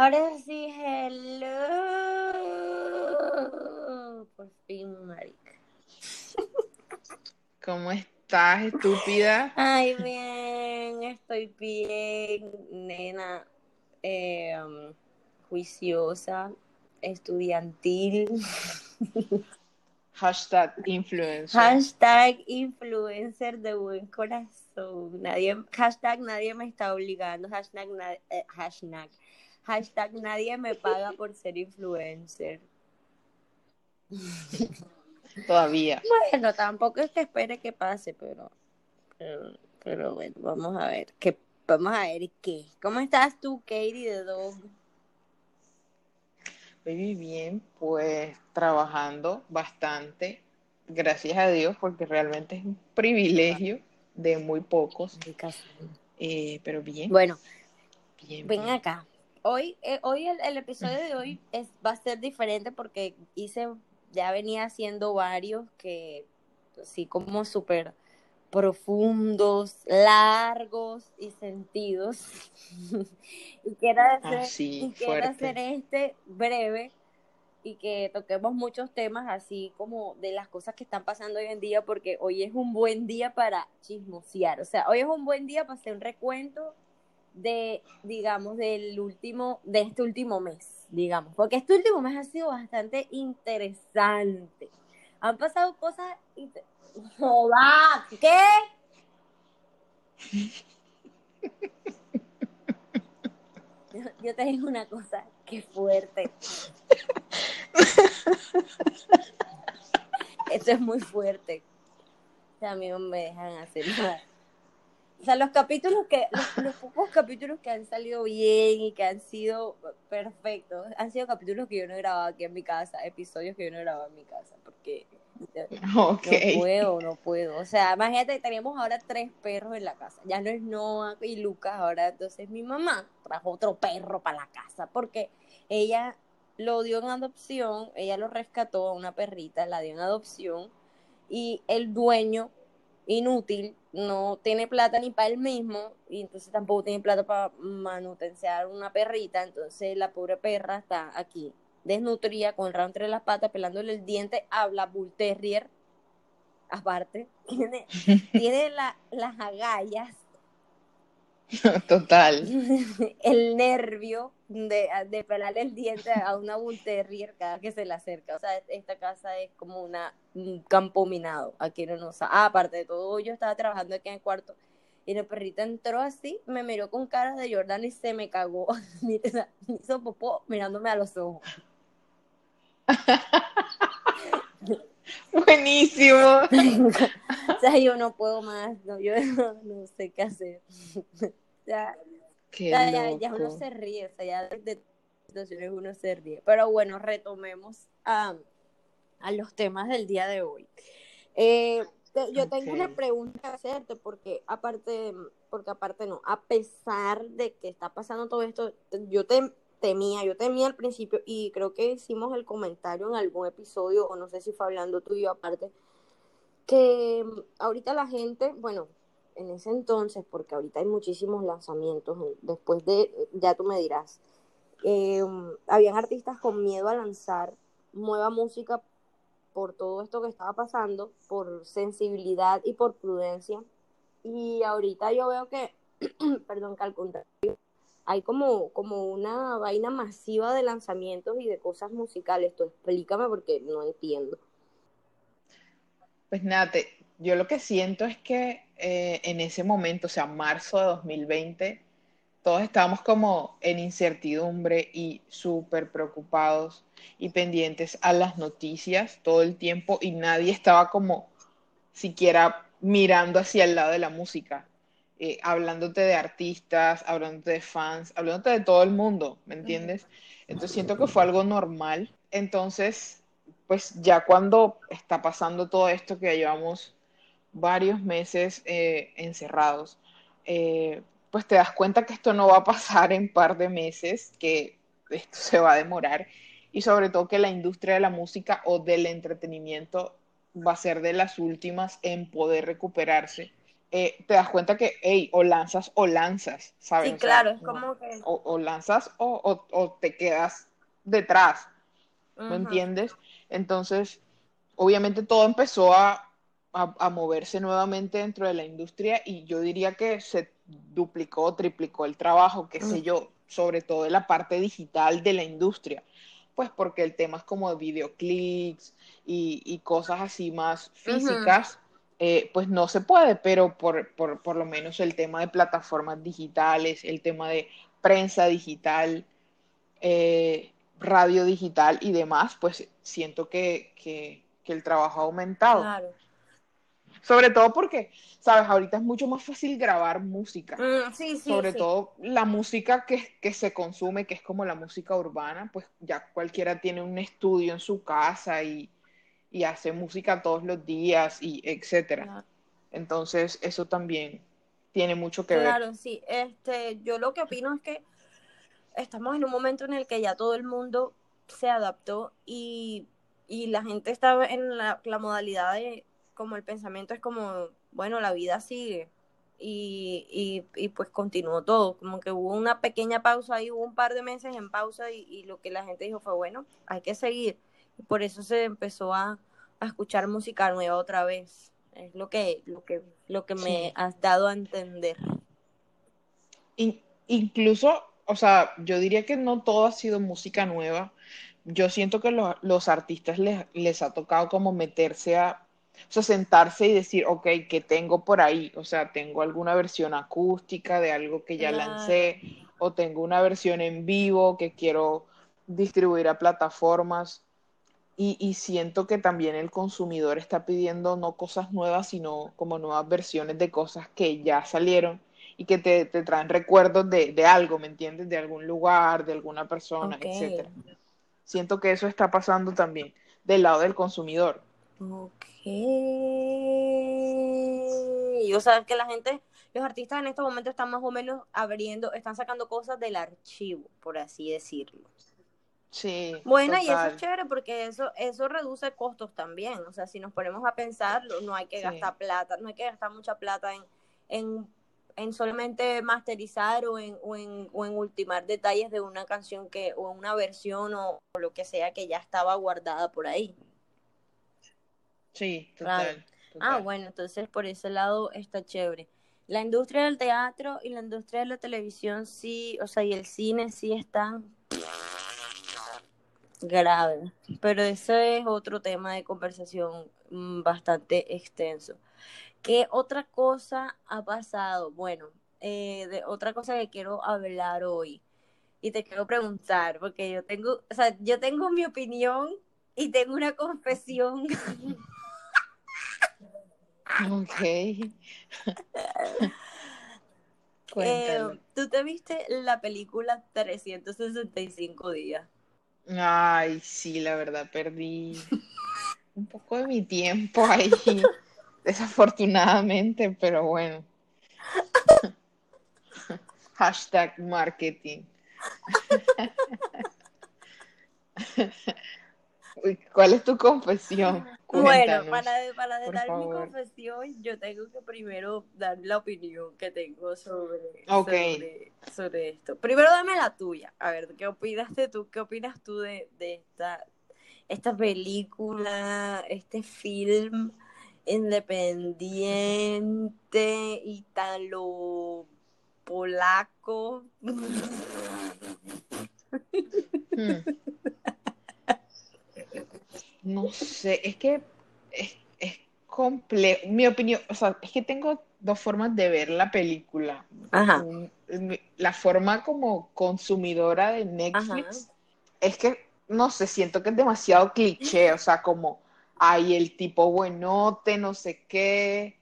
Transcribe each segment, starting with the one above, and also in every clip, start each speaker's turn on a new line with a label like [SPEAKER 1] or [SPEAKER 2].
[SPEAKER 1] Ahora sí, hello. Por fin, marica.
[SPEAKER 2] ¿Cómo estás, estúpida?
[SPEAKER 1] Ay, bien, estoy bien, nena. Eh, um, juiciosa, estudiantil.
[SPEAKER 2] Hashtag influencer.
[SPEAKER 1] Hashtag influencer de buen corazón. Nadie, hashtag nadie me está obligando. Hashtag, eh, hashtag, hashtag nadie me paga por ser influencer.
[SPEAKER 2] Todavía.
[SPEAKER 1] Bueno, tampoco es que espere que pase, pero, pero, pero bueno, vamos a ver qué, vamos a ver qué. ¿Cómo estás tú, Katie de Dog?
[SPEAKER 2] Baby, bien, pues trabajando bastante, gracias a Dios, porque realmente es un privilegio de muy pocos, eh, pero bien,
[SPEAKER 1] Bueno,
[SPEAKER 2] bien,
[SPEAKER 1] ven
[SPEAKER 2] bien.
[SPEAKER 1] acá. Hoy, eh, hoy el, el episodio de hoy es, va a ser diferente porque hice, ya venía haciendo varios que así como súper profundos, largos y sentidos. y quiero hacer,
[SPEAKER 2] Ah, sí,
[SPEAKER 1] y quiero hacer este breve y que toquemos muchos temas así como de las cosas que están pasando hoy en día porque hoy es un buen día para chismosear. O sea, hoy es un buen día para hacer un recuento de, digamos, del último, de este último mes, digamos, porque este último mes ha sido bastante interesante. Han pasado cosas... ¡Joda! ¿Qué? Yo, yo te digo una cosa, qué fuerte. Esto es muy fuerte. No me dejan hacer nada. O sea, los capítulos que, los, los pocos capítulos que han salido bien y que han sido perfectos, han sido capítulos que yo no he grabado aquí en mi casa, episodios que yo no he grabado en mi casa, porque no puedo, no puedo. O sea, imagínate, tenemos ahora tres perros en la casa. Ya no es Noah y Lucas, ahora entonces mi mamá trajo otro perro para la casa porque ella lo dio en adopción, ella lo rescató a una perrita, la dio en adopción y el dueño inútil no tiene plata ni para él mismo y entonces tampoco tiene plata para manutenciar una perrita, entonces la pobre perra está aquí desnutrida con el rabo entre las patas, pelándole el diente a la Bull Terrier. Aparte, tiene, tiene la- las agallas,
[SPEAKER 2] total.
[SPEAKER 1] el nervio de, de pelarle el diente a una Bull Terrier cada que se le acerca. O sea, esta casa es como una, un campo minado. Aquí no nos. Ah, aparte de todo, yo estaba trabajando aquí en el cuarto. Y la perrita entró así, me miró con cara de Jordan y se me cagó. me hizo popó mirándome a los ojos.
[SPEAKER 2] Buenísimo.
[SPEAKER 1] o sea, yo no puedo más, no, yo no, no sé qué hacer. o sea,
[SPEAKER 2] Qué
[SPEAKER 1] ya, ya, ya uno se ríe, o sea, ya de, situaciones uno se ríe. Pero bueno, retomemos a, a los temas del día de hoy. Eh, te- yo tengo una pregunta que hacerte, porque aparte, porque aparte no, a pesar de que está pasando todo esto, yo te, temía, yo temía al principio, y creo que hicimos el comentario en algún episodio, o no sé si fue hablando tú y yo aparte, que mm, ahorita la gente, bueno, en ese entonces, porque ahorita hay muchísimos lanzamientos, después de, ya tú me dirás, eh, habían artistas con miedo a lanzar nueva música por todo esto que estaba pasando, por sensibilidad y por prudencia. Y ahorita yo veo que, perdón, que al contrario, hay como, como una vaina masiva de lanzamientos y de cosas musicales. Tú explícame porque no entiendo.
[SPEAKER 2] Pues nada, te- yo lo que siento es que eh, en ese momento, o sea, marzo de 2020, todos estábamos como en incertidumbre y súper preocupados y pendientes a las noticias todo el tiempo y nadie estaba como siquiera mirando hacia el lado de la música, eh, hablándote de artistas, hablándote de fans, hablándote de todo el mundo, ¿me entiendes? Entonces siento que fue algo normal. Entonces, pues ya cuando está pasando todo esto que llevamos varios meses eh, encerrados, eh, pues te das cuenta que esto no va a pasar en par de meses, que esto se va a demorar y sobre todo que la industria de la música o del entretenimiento va a ser de las últimas en poder recuperarse eh, te das cuenta que, hey, o lanzas o lanzas, ¿sabes?
[SPEAKER 1] Sí,
[SPEAKER 2] O sea,
[SPEAKER 1] claro, es como que...
[SPEAKER 2] o, o lanzas o, o- o te quedas detrás, ¿me entiendes? Entonces, obviamente todo empezó a, a- a moverse nuevamente dentro de la industria y yo diría que se duplicó, triplicó el trabajo, qué sé
[SPEAKER 1] Mm.
[SPEAKER 2] yo, sobre todo en la parte digital de la industria, pues porque el tema es como de videoclips y, y cosas así más físicas, eh, pues no se puede, pero por, por, por lo menos el tema de plataformas digitales, el tema de prensa digital, eh, radio digital y demás, pues siento que, que, que el trabajo ha aumentado.
[SPEAKER 1] Claro.
[SPEAKER 2] Sobre todo porque, sabes, ahorita es mucho más fácil grabar música.
[SPEAKER 1] Mm, sí, sí,
[SPEAKER 2] Sobre
[SPEAKER 1] sí.
[SPEAKER 2] todo la música que, que se consume, que es como la música urbana, pues ya cualquiera tiene un estudio en su casa y, y hace música todos los días y etcétera.
[SPEAKER 1] Claro.
[SPEAKER 2] Entonces, eso también tiene mucho que ver.
[SPEAKER 1] Claro, sí. Este, yo lo que opino es que estamos en un momento en el que ya todo el mundo se adaptó y, y la gente está en la, la modalidad de, como el pensamiento es como, bueno, la vida sigue. Y, y, y pues continuó todo, como que hubo una pequeña pausa ahí, hubo un par de meses en pausa y, y lo que la gente dijo fue, bueno, hay que seguir. Por eso se empezó a, a escuchar música nueva otra vez. Es lo que, lo que, lo que me
[SPEAKER 2] Sí.
[SPEAKER 1] has dado a entender.
[SPEAKER 2] In- incluso, o sea, yo diría que no todo ha sido música nueva. Yo siento que lo- los artistas les, les ha tocado como meterse a, o sea, sentarse y decir, ok, ¿qué tengo por ahí? O sea, tengo alguna versión acústica de algo que ya
[SPEAKER 1] Claro.
[SPEAKER 2] lancé, o tengo una versión en vivo que quiero distribuir a plataformas. Y, y siento que también el consumidor está pidiendo no cosas nuevas, sino como nuevas versiones de cosas que ya salieron y que te, te traen recuerdos de, de algo, ¿me entiendes? De algún lugar, de alguna persona,
[SPEAKER 1] Ok.
[SPEAKER 2] etcétera. Siento que eso está pasando también del lado del consumidor.
[SPEAKER 1] Ok. Y o sea, que la gente, los artistas en estos momentos están más o menos abriendo, están sacando cosas del archivo, por así decirlo.
[SPEAKER 2] Sí,
[SPEAKER 1] Bueno, y eso es chévere porque eso, eso reduce costos también. O sea, si nos ponemos a pensarlo, no hay que
[SPEAKER 2] Sí.
[SPEAKER 1] gastar plata, no hay que gastar mucha plata en, en, en solamente masterizar o en, o, en, o en ultimar detalles de una canción que, o una versión o, o lo que sea que ya estaba guardada por ahí.
[SPEAKER 2] Sí, total,
[SPEAKER 1] Ah, bueno, entonces por ese lado está chévere. La industria del teatro y la industria de la televisión sí, o sea, y el cine sí están graves, pero ese es otro tema de conversación mm, bastante extenso. ¿Qué otra cosa ha pasado? Bueno, eh, de otra cosa que quiero hablar hoy y te quiero preguntar, porque yo tengo, o sea, yo tengo mi opinión y tengo una confesión.
[SPEAKER 2] Ok.
[SPEAKER 1] Eh. ¿tú te viste la película 365 días?
[SPEAKER 2] Ay, sí, la verdad, perdí un poco de mi tiempo ahí, desafortunadamente, pero bueno. Hashtag marketing. ¿Cuál es tu confesión?
[SPEAKER 1] Bueno, para, para dar mi confesión, yo tengo que primero dar la opinión que tengo sobre, sobre, sobre esto. Primero dame la tuya. A ver, ¿qué opinas de tú? ¿Qué opinas tú de, de esta, esta película, este film independiente, italo polaco?
[SPEAKER 2] Hmm. No sé, es que es, es complejo. Mi opinión, o sea, es que tengo dos formas de ver la película.
[SPEAKER 1] Ajá.
[SPEAKER 2] La forma como consumidora de Netflix es que, no sé, siento que es demasiado cliché, o sea, como, hay el tipo buenote, no sé qué,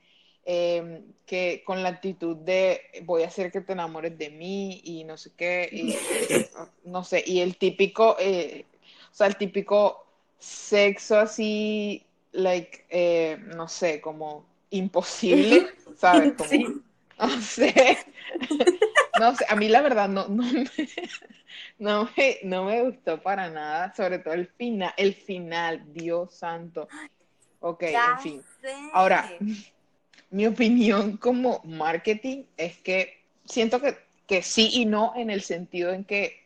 [SPEAKER 2] eh, que con la actitud de voy a hacer que te enamores de mí y no sé qué, y no sé, y el típico, eh, o sea, el típico sexo así, like, eh, no sé, como imposible, ¿sabes? Como,
[SPEAKER 1] Sí.
[SPEAKER 2] no sé, no sé, a mí la verdad no, no me, no me, no me gustó para nada, sobre todo el final, el final, Dios santo. Ok,
[SPEAKER 1] Ya
[SPEAKER 2] en fin.
[SPEAKER 1] sé.
[SPEAKER 2] Ahora, mi opinión como marketing es que siento que, que sí y no en el sentido en que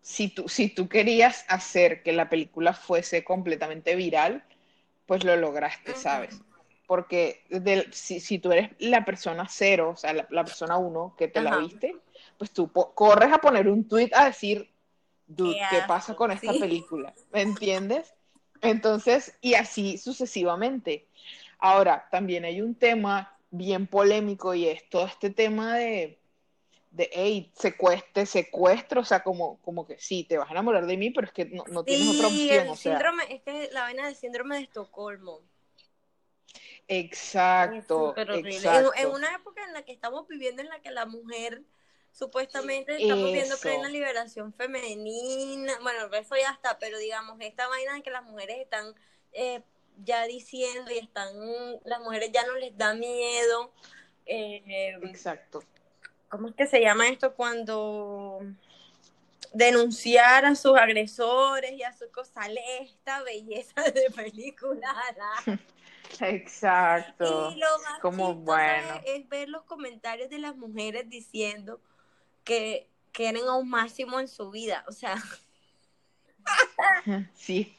[SPEAKER 2] si tú, si tú querías hacer que la película fuese completamente viral, pues lo lograste, ¿sabes? Porque si, si, tú eres la persona cero, o sea, la, persona uno que te la viste, pues tú corres a poner un tweet a decir, dude, ¿qué, pasa con esta película? ¿Me entiendes? Entonces, y así sucesivamente. Ahora, también hay un tema bien polémico y es todo este tema de, de hey, secuestre, secuestro, o sea, como, como que sí, te vas a enamorar de mí, pero es que no, no tienes otra opción.
[SPEAKER 1] El síndrome, es que la vaina del síndrome de Estocolmo.
[SPEAKER 2] Exacto. exacto.
[SPEAKER 1] En, una época en la que estamos viviendo, en la que la mujer supuestamente estamos viendo plena liberación femenina, bueno, eso ya está, pero digamos, esta vaina de que las mujeres están eh, ya diciendo y están, las mujeres ya no les da miedo. Eh,
[SPEAKER 2] exacto.
[SPEAKER 1] ¿Cómo es que se llama esto cuando denunciar a sus agresores y a su cosa sale esta belleza de película?
[SPEAKER 2] Exacto.
[SPEAKER 1] Y lo más como bueno es ver los comentarios de las mujeres diciendo que quieren un máximo en su vida, o sea.
[SPEAKER 2] Sí,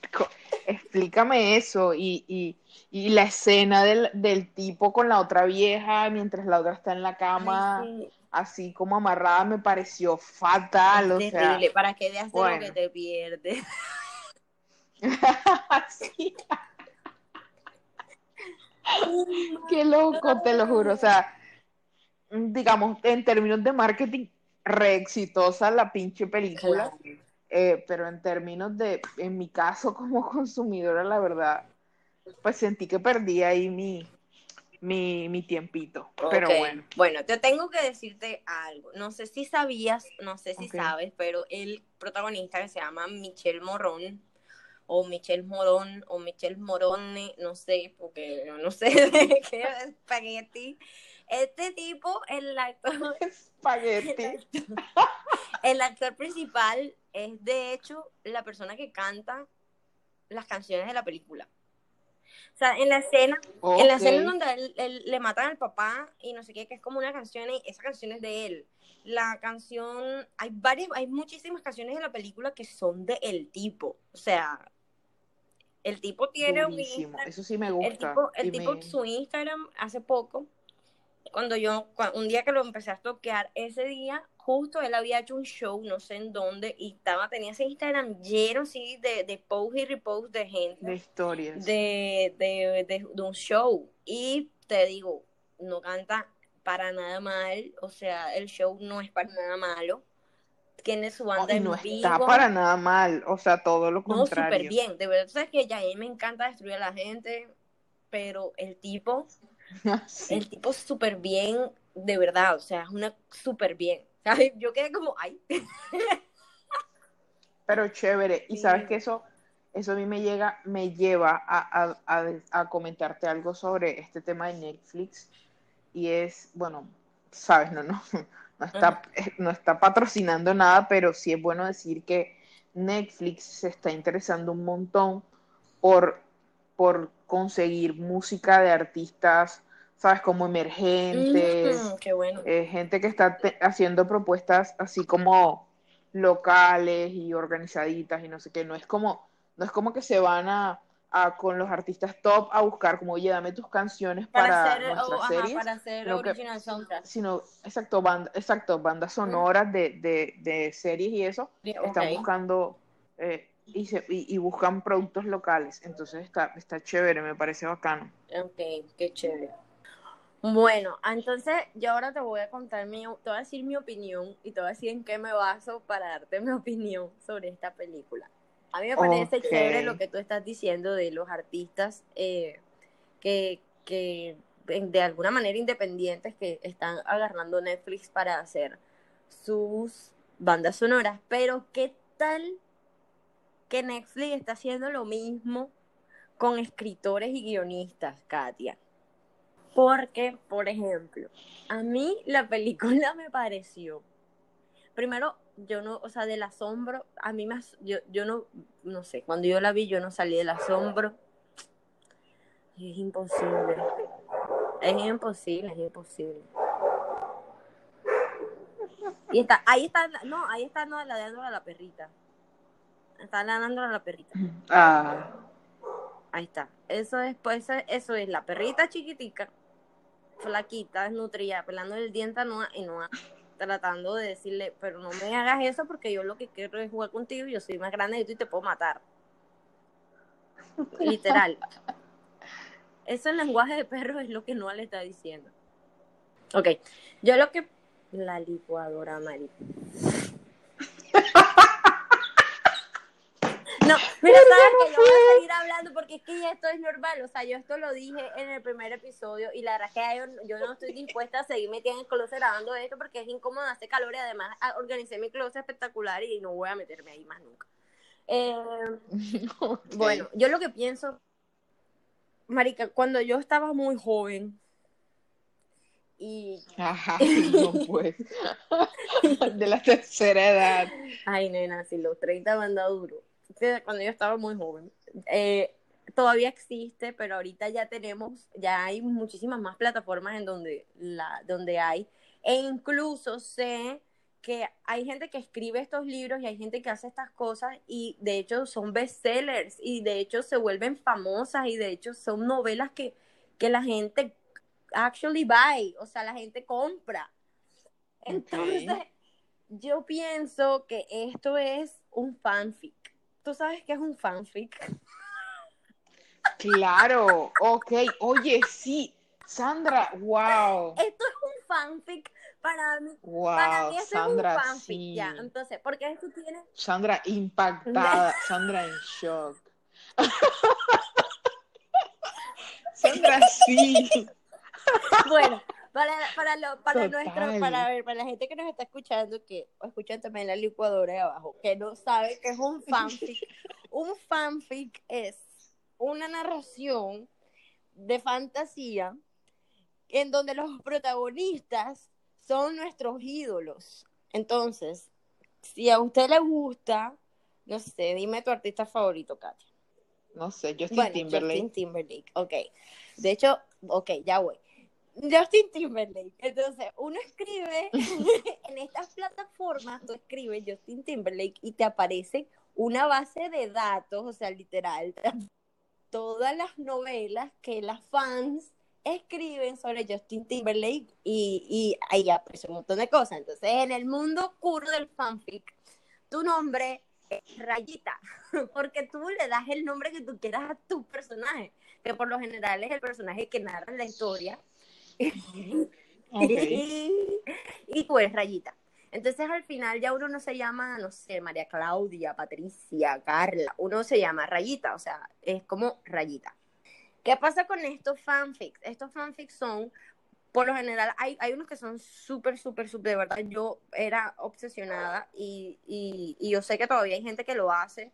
[SPEAKER 2] explícame eso y, y, y la escena del, del, tipo con la otra vieja mientras la otra está en la cama, así como amarrada, me pareció fatal. o sea,
[SPEAKER 1] ¿para qué de hacer lo que te pierdes?
[SPEAKER 2] sí. Qué loco, te lo juro. O sea, digamos, en términos de marketing, re exitosa la pinche película. Eh, pero en términos de, en mi caso como consumidora, la verdad, pues sentí que perdí ahí mi, mi, mi tiempito. Pero bueno.
[SPEAKER 1] Bueno, te tengo que decirte algo. No sé si sabías, no sé si sabes, pero el protagonista que se llama Michel Morón, o Michel Morón, o Michel Morone, no sé, porque yo no sé de qué es espagueti. Este tipo, el actor.
[SPEAKER 2] Espagueti.
[SPEAKER 1] El actor, principal es, de hecho, la persona que canta las canciones de la película. O sea, en la escena, en la escena donde él, le matan al papá y no sé qué, que es como una canción, y esa canción es de él. La canción, hay varias, hay muchísimas canciones en la película que son de el tipo. O sea, el tipo tiene un
[SPEAKER 2] Eso sí me gusta.
[SPEAKER 1] El tipo, el tipo su Instagram hace poco cuando yo, un día que lo empecé a toquear, ese día justo él había hecho un show, no sé en dónde, y estaba, tenía ese Instagram lleno, sí, de, de post y repost de gente.
[SPEAKER 2] De historias.
[SPEAKER 1] De, de, de, un show. Y te digo, no canta para nada mal, o sea, el show no es para nada malo. Tiene su banda
[SPEAKER 2] no, no está para nada mal, o sea, todo lo contrario.
[SPEAKER 1] No, súper bien. De verdad, sabes que ya a mí me encanta destruir a la gente, pero el tipo El tipo súper bien, de verdad, o sea, es una súper bien. Yo quedé como, ay.
[SPEAKER 2] Pero chévere, y sabes que eso, eso a mí me llega, me lleva a, a, comentarte algo sobre este tema de Netflix, y es, bueno, sabes, no, no, no está, no está patrocinando nada, pero sí es bueno decir que Netflix se está interesando un montón por, por conseguir música de artistas, ¿sabes? Como emergentes.
[SPEAKER 1] qué bueno.
[SPEAKER 2] Eh, gente que está haciendo propuestas así como locales y organizaditas y no sé qué. No es como, no es como que se van a, con los artistas top a buscar como, oye, dame tus canciones para, hacer, nuestras series.
[SPEAKER 1] para hacer original soundtrack.
[SPEAKER 2] Sino, exacto, banda, exacto, bandas sonoras de, de, de series y eso. Están buscando... Eh, y, y, buscan productos locales. Entonces está, está chévere, me parece bacano.
[SPEAKER 1] Ok, qué chévere. Bueno, entonces yo ahora te voy a contar mi, te voy a decir mi opinión y te voy a decir en qué me baso para darte mi opinión sobre esta película. A mí me parece chévere lo que tú estás diciendo de los artistas eh, que, que de alguna manera independientes que están agarrando Netflix para hacer sus bandas sonoras, pero ¿qué tal que Netflix está haciendo lo mismo con escritores y guionistas, Katia? Porque, por ejemplo, a mí la película me pareció, primero, yo no, o sea, del asombro, a mí más, yo, yo no, no sé, cuando yo la vi yo no salí del asombro. Es imposible. Es imposible, es imposible. Y está, ahí está, no, ahí está no, ladeando a la perrita. Está ladeando a la perrita.
[SPEAKER 2] Ah,
[SPEAKER 1] Ahí está. Eso es, pues, eso es la perrita chiquitica, flaquita, desnutrida, pelando el diente a Noah y Noah tratando de decirle, pero no me hagas eso porque yo lo que quiero es jugar contigo y yo soy más grande que tú y te puedo matar. Literal. Eso en lenguaje de perro es lo que Noah le está diciendo. Ok, yo lo que... La licuadora, Mari. Mira, sabes que yo voy a seguir hablando porque es que ya esto es normal. O sea, yo esto lo dije en el primer episodio y la verdad es que yo, yo no estoy dispuesta a seguir metida en el closet grabando esto porque es incómodo, hace calor y además ah, organicé mi closet espectacular y no voy a meterme ahí más nunca. Eh, bueno, yo lo que pienso, Marica, cuando yo estaba muy joven y
[SPEAKER 2] Ajá, no pues. De la tercera edad.
[SPEAKER 1] Ay, nena, si los 30 me han dado duro. Cuando yo estaba muy joven. Eh, todavía existe, pero ahorita ya tenemos, ya hay muchísimas más plataformas en donde, la, donde hay. E incluso sé que hay gente que escribe estos libros y hay gente que hace estas cosas y de hecho son bestsellers y de hecho se vuelven famosas y de hecho son novelas que, que la gente actually buy, o sea, la gente compra. Entonces, yo pienso que esto es un fanfic. ¿Tú sabes qué es un fanfic?
[SPEAKER 2] Claro, ok. Oye, sí. Sandra, wow.
[SPEAKER 1] Esto es un fanfic para mí. para
[SPEAKER 2] Wow,
[SPEAKER 1] mí esto
[SPEAKER 2] Sandra,
[SPEAKER 1] es un fanfic,
[SPEAKER 2] sí.
[SPEAKER 1] ya. Entonces, porque esto tiene...
[SPEAKER 2] Sandra impactada, Sandra en shock. Sandra, sí.
[SPEAKER 1] Bueno, para, para, lo, para
[SPEAKER 2] Total.
[SPEAKER 1] nuestro, para, la gente que nos está escuchando, que escuchan también la licuadora de abajo, que no sabe que es un fanfic. un fanfic es una narración de fantasía en donde los protagonistas son nuestros ídolos. Entonces, si a usted le gusta, no sé, dime tu artista favorito, Katia.
[SPEAKER 2] No sé, Justin
[SPEAKER 1] Bueno,
[SPEAKER 2] Timberlake.
[SPEAKER 1] Justin Timberlake, ok. De hecho, ok, ya voy. Justin Timberlake. Entonces, uno escribe en estas plataformas, tú escribes Justin Timberlake y te aparece una base de datos, o sea, literal, todas las novelas que las fans escriben sobre Justin Timberlake y, ahí aparece un montón de cosas. Entonces, en el mundo oscuro del fanfic, tu nombre es Rayita, porque tú le das el nombre que tú quieras a tu personaje, que por lo general es el personaje que narra la historia.
[SPEAKER 2] Ok.
[SPEAKER 1] y tú eres Rayita. Entonces al final ya uno no se llama, no sé, María Claudia, Patricia, Carla, uno se llama Rayita, o sea, es como Rayita. ¿Qué pasa con estos fanfics? Estos fanfics son, por lo general, hay, hay unos que son súper, súper, súper, de verdad, yo era obsesionada y, y, y yo sé que todavía hay gente que lo hace.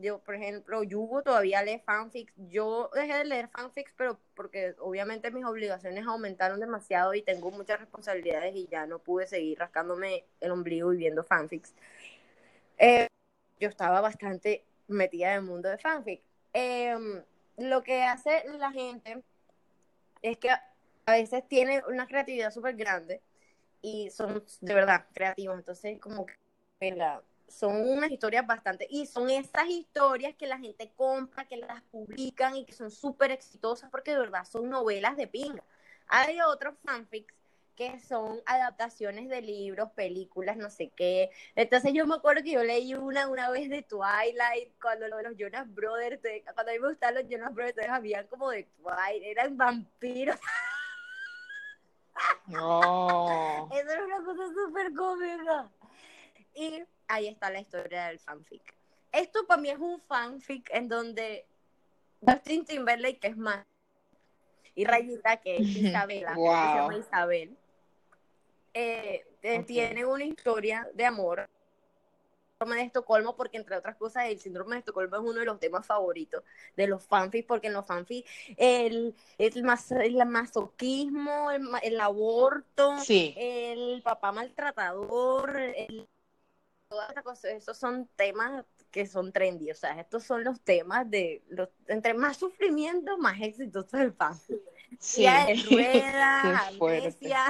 [SPEAKER 1] Yo, por ejemplo, Yugo todavía lee fanfics. Yo dejé de leer fanfics, pero porque obviamente mis obligaciones aumentaron demasiado y tengo muchas responsabilidades y ya no pude seguir rascándome el ombligo y viendo fanfics. Eh, yo estaba bastante metida en el mundo de fanfic. Eh, lo que hace la gente es que a veces tiene una creatividad súper grande y son de verdad creativos. Entonces, como que la, son unas historias bastante, y son esas historias que la gente compra, que las publican y que son súper exitosas porque de verdad son novelas de pinga. Hay otros fanfics que son adaptaciones de libros, películas, no sé qué. Entonces yo me acuerdo que yo leí una una vez de Twilight, cuando lo de los Jonas Brothers, cuando a mí me gustaban los Jonas Brothers, entonces habían como de Twilight, eran vampiros.
[SPEAKER 2] No.
[SPEAKER 1] Eso era una cosa súper cómica. Y ahí está la historia del fanfic. Esto para mí es un fanfic en donde Justin Timberlake, que es más, y Rayita, que es Isabela, que se llama
[SPEAKER 2] Wow.
[SPEAKER 1] Isabel, eh, eh,
[SPEAKER 2] Ok.
[SPEAKER 1] tiene una historia de amor. Síndrome de Estocolmo, porque entre otras cosas, el síndrome de Estocolmo es uno de los temas favoritos de los fanfics, porque en los fanfics el, el, mas- el masoquismo, el, el aborto,
[SPEAKER 2] Sí.
[SPEAKER 1] el papá maltratador, el, todas esas cosas, esos son temas que son trendy, o sea, estos son los temas de los, entre más sufrimiento, más exitosos el fan. Sí. de rueda,
[SPEAKER 2] amnesia.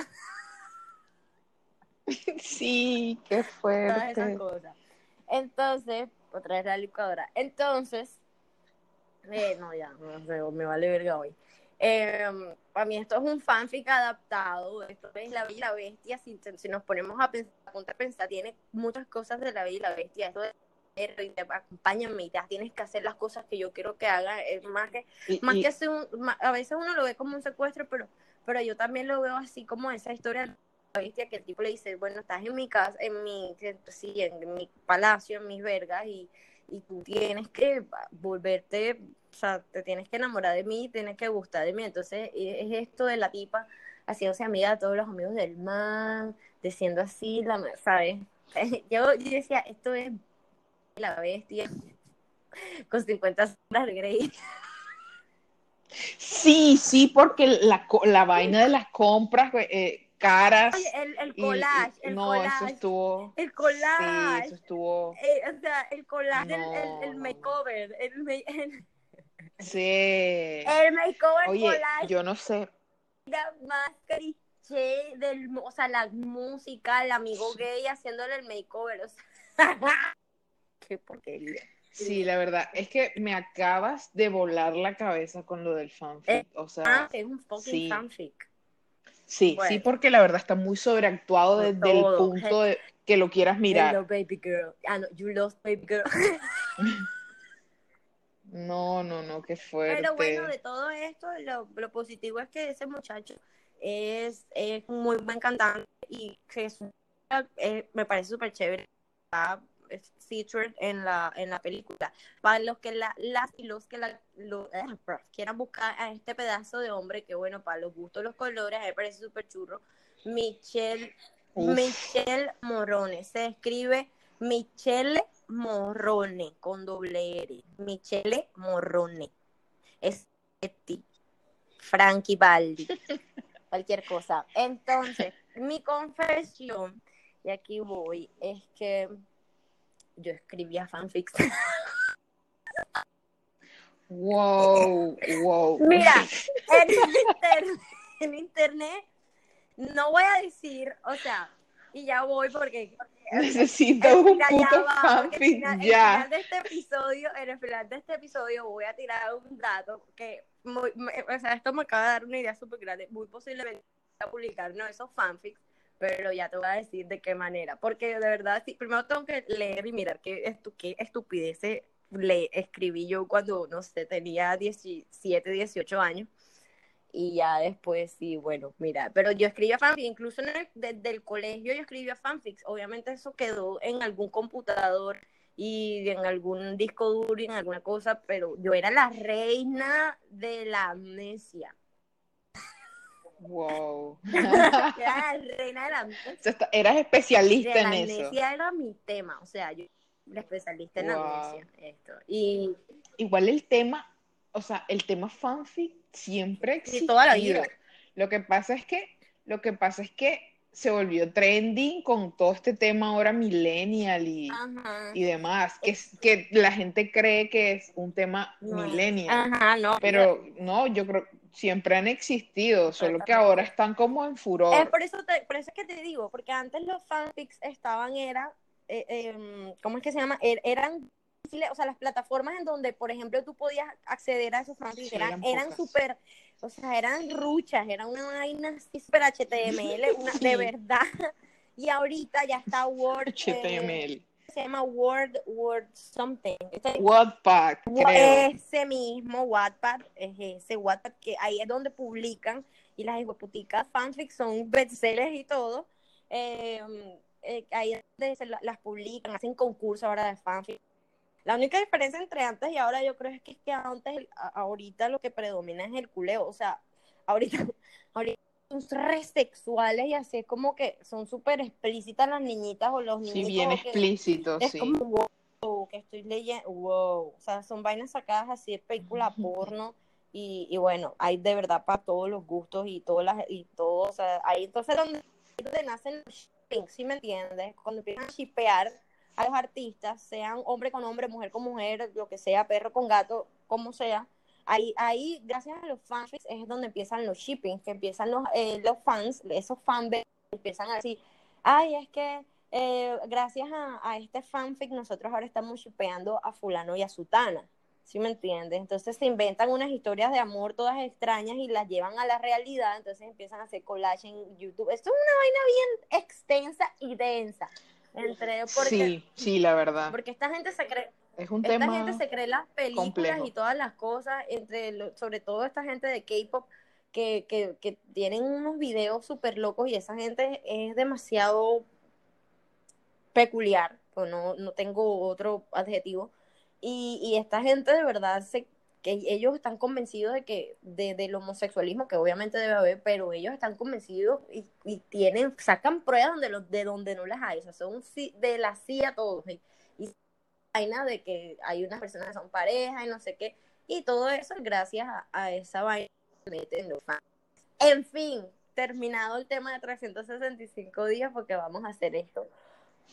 [SPEAKER 2] Sí, qué fuerte. Todas esas cosas.
[SPEAKER 1] Entonces, otra vez la licuadora. Entonces, eh, no, ya, me vale verga hoy. Eh, para mí esto es un fanfic adaptado, esto es La Bella y la Bestia, si, si nos ponemos a pensar, a pensar, tiene muchas cosas de La Bella y la Bestia, esto de acompáñame, ya tienes que hacer las cosas que yo quiero que haga, es más que, más que hacer un, a veces uno lo ve como un secuestro, pero, pero yo también lo veo así como esa historia de la bestia que el tipo le dice, bueno, estás en mi casa, en mi, sí, en mi palacio, en mis vergas, y, y tú tienes que volverte o sea, te tienes que enamorar de mí, tienes que gustar de mí. Entonces, es esto de la tipa haciéndose amiga de todos los amigos del man, diciendo así, la, ¿sabes? Yo, yo decía, esto es la bestia con 50 sombras de Grey.
[SPEAKER 2] Sí, sí, porque la, la vaina de las compras eh, caras.
[SPEAKER 1] Oye, el, el collage, el
[SPEAKER 2] no,
[SPEAKER 1] collage.
[SPEAKER 2] eso estuvo.
[SPEAKER 1] El collage.
[SPEAKER 2] Sí, eso estuvo.
[SPEAKER 1] Eh, o sea, el collage, el, el, makeover, el, el
[SPEAKER 2] Sí.
[SPEAKER 1] El makeover
[SPEAKER 2] Oye, yo no sé.
[SPEAKER 1] La más cliché del, o sea, la música, el amigo gay haciéndole el makeover, o sea, qué porquería.
[SPEAKER 2] Sí, la verdad, es que me acabas de volar la cabeza con lo del fanfic, eh, o sea,
[SPEAKER 1] ah, es un fucking fanfic.
[SPEAKER 2] Sí, sí, porque la verdad está muy sobreactuado desde el punto de que lo quieras mirar.
[SPEAKER 1] Hello, baby girl. Ah, no, you lost baby girl.
[SPEAKER 2] No, no, no, qué fuerte.
[SPEAKER 1] Pero bueno, de todo esto, lo, lo positivo es que ese muchacho es, es muy buen cantante y que eh, me parece súper chévere. Está featured en la, en la película. Para los que la, las y los que la, lo, eh, quieran buscar a este pedazo de hombre, que bueno, para los gustos, los colores, me parece súper churro. Michelle, Michelle Morone. Se escribe Michelle Morrone con doble R. Michele Morrone. Es ti. Frankie Baldi. Cualquier cosa. Entonces, mi confesión, y aquí voy, es que yo escribía fanfics.
[SPEAKER 2] Wow, wow.
[SPEAKER 1] Mira, en internet, no voy a decir, o sea, y ya voy porque
[SPEAKER 2] Necesito un puto fanfic ya.
[SPEAKER 1] En el final de este episodio, en el final de este episodio voy a tirar un dato que, o sea, esto me acaba de dar una idea súper grande. Muy posiblemente voy a publicar no esos fanfics, pero ya te voy a decir de qué manera. Porque de verdad, sí, primero tengo que leer y mirar qué, estu qué estupidez le escribí yo cuando, no sé, tenía 17, 18 años y ya después sí, bueno, mira, pero yo escribía fanfics, incluso desde el colegio yo escribía fanfics, obviamente eso quedó en algún computador y en algún disco duro y en alguna cosa, pero yo era la reina de la amnesia.
[SPEAKER 2] Wow.
[SPEAKER 1] era la reina de la amnesia.
[SPEAKER 2] Eras especialista en
[SPEAKER 1] eso.
[SPEAKER 2] La
[SPEAKER 1] amnesia era mi tema, o sea, yo era especialista en la amnesia. Esto. Y...
[SPEAKER 2] Igual el tema, o sea, el tema fanfic siempre existido.
[SPEAKER 1] toda la vida.
[SPEAKER 2] Lo que pasa es que, lo que pasa es que se volvió trending con todo este tema ahora millennial y, y demás, que, que la gente cree que es un tema millennial,
[SPEAKER 1] no,
[SPEAKER 2] pero no, yo creo siempre han existido, solo que ahora están como en furor.
[SPEAKER 1] Es por eso, te, por eso es que te digo, porque antes los fanfics estaban, era, eh, em, ¿cómo es que se llama? Er, eran o sea, las plataformas en donde, por ejemplo, tú podías acceder a esos fanfics eran súper, o sea, eran ruchas, eran una vaina así súper HTML, una, de verdad. Y ahorita ya está Word.
[SPEAKER 2] HTML.
[SPEAKER 1] se llama Word, Word something.
[SPEAKER 2] Wattpad, creo.
[SPEAKER 1] Ese mismo Wattpad, es ese Wattpad que ahí es donde publican y las hipoputicas fanfics son bestsellers y todo. Eh, eh, ahí es donde las publican, hacen concursos ahora de fanfics la única diferencia entre antes y ahora yo creo es que, es que antes, ahorita lo que predomina es el culeo. O sea, ahorita, ahorita son re sexuales y así es como que son súper explícitas las niñitas o los niños.
[SPEAKER 2] Sí, bien explícitos,
[SPEAKER 1] es como, wow, que estoy leyendo, wow. O sea, son vainas sacadas así de película porno. Y, y, bueno, hay de verdad para todos los gustos y todas las, y todo, o sea, ahí entonces donde, donde nacen los ¿sí me entiendes? Cuando empiezan a shipear a los artistas, sean hombre con hombre, mujer con mujer, lo que sea, perro con gato, como sea, ahí, ahí, gracias a los fanfics, es donde empiezan los shippings, que empiezan los, eh, los fans, esos fans empiezan a decir, ay, es que eh, gracias a, a, este fanfic nosotros ahora estamos shipeando a fulano y a sutana. ¿Sí me entiendes? Entonces se inventan unas historias de amor todas extrañas y las llevan a la realidad, entonces empiezan a hacer collage en YouTube. Esto es una vaina bien extensa y densa. Entre, porque,
[SPEAKER 2] sí, sí, la verdad.
[SPEAKER 1] Porque esta gente se cree,
[SPEAKER 2] es un
[SPEAKER 1] esta
[SPEAKER 2] tema
[SPEAKER 1] gente se cree las películas
[SPEAKER 2] complejo.
[SPEAKER 1] y todas las cosas, entre lo- sobre todo esta gente de K-pop que, que, que tienen unos videos súper locos y esa gente es demasiado peculiar, pues no, no tengo otro adjetivo. Y, y esta gente de verdad se que ellos están convencidos de que de, del homosexualismo que obviamente debe haber pero ellos están convencidos y, tienen sacan pruebas de, los, de donde no las hay. O sea son de la CIA todos. Y, y vaina de que hay unas personas que son pareja y no sé qué. Y todo eso es gracias a, a esa vaina que meten los fans. En fin terminado el tema de 365 días porque vamos a hacer esto.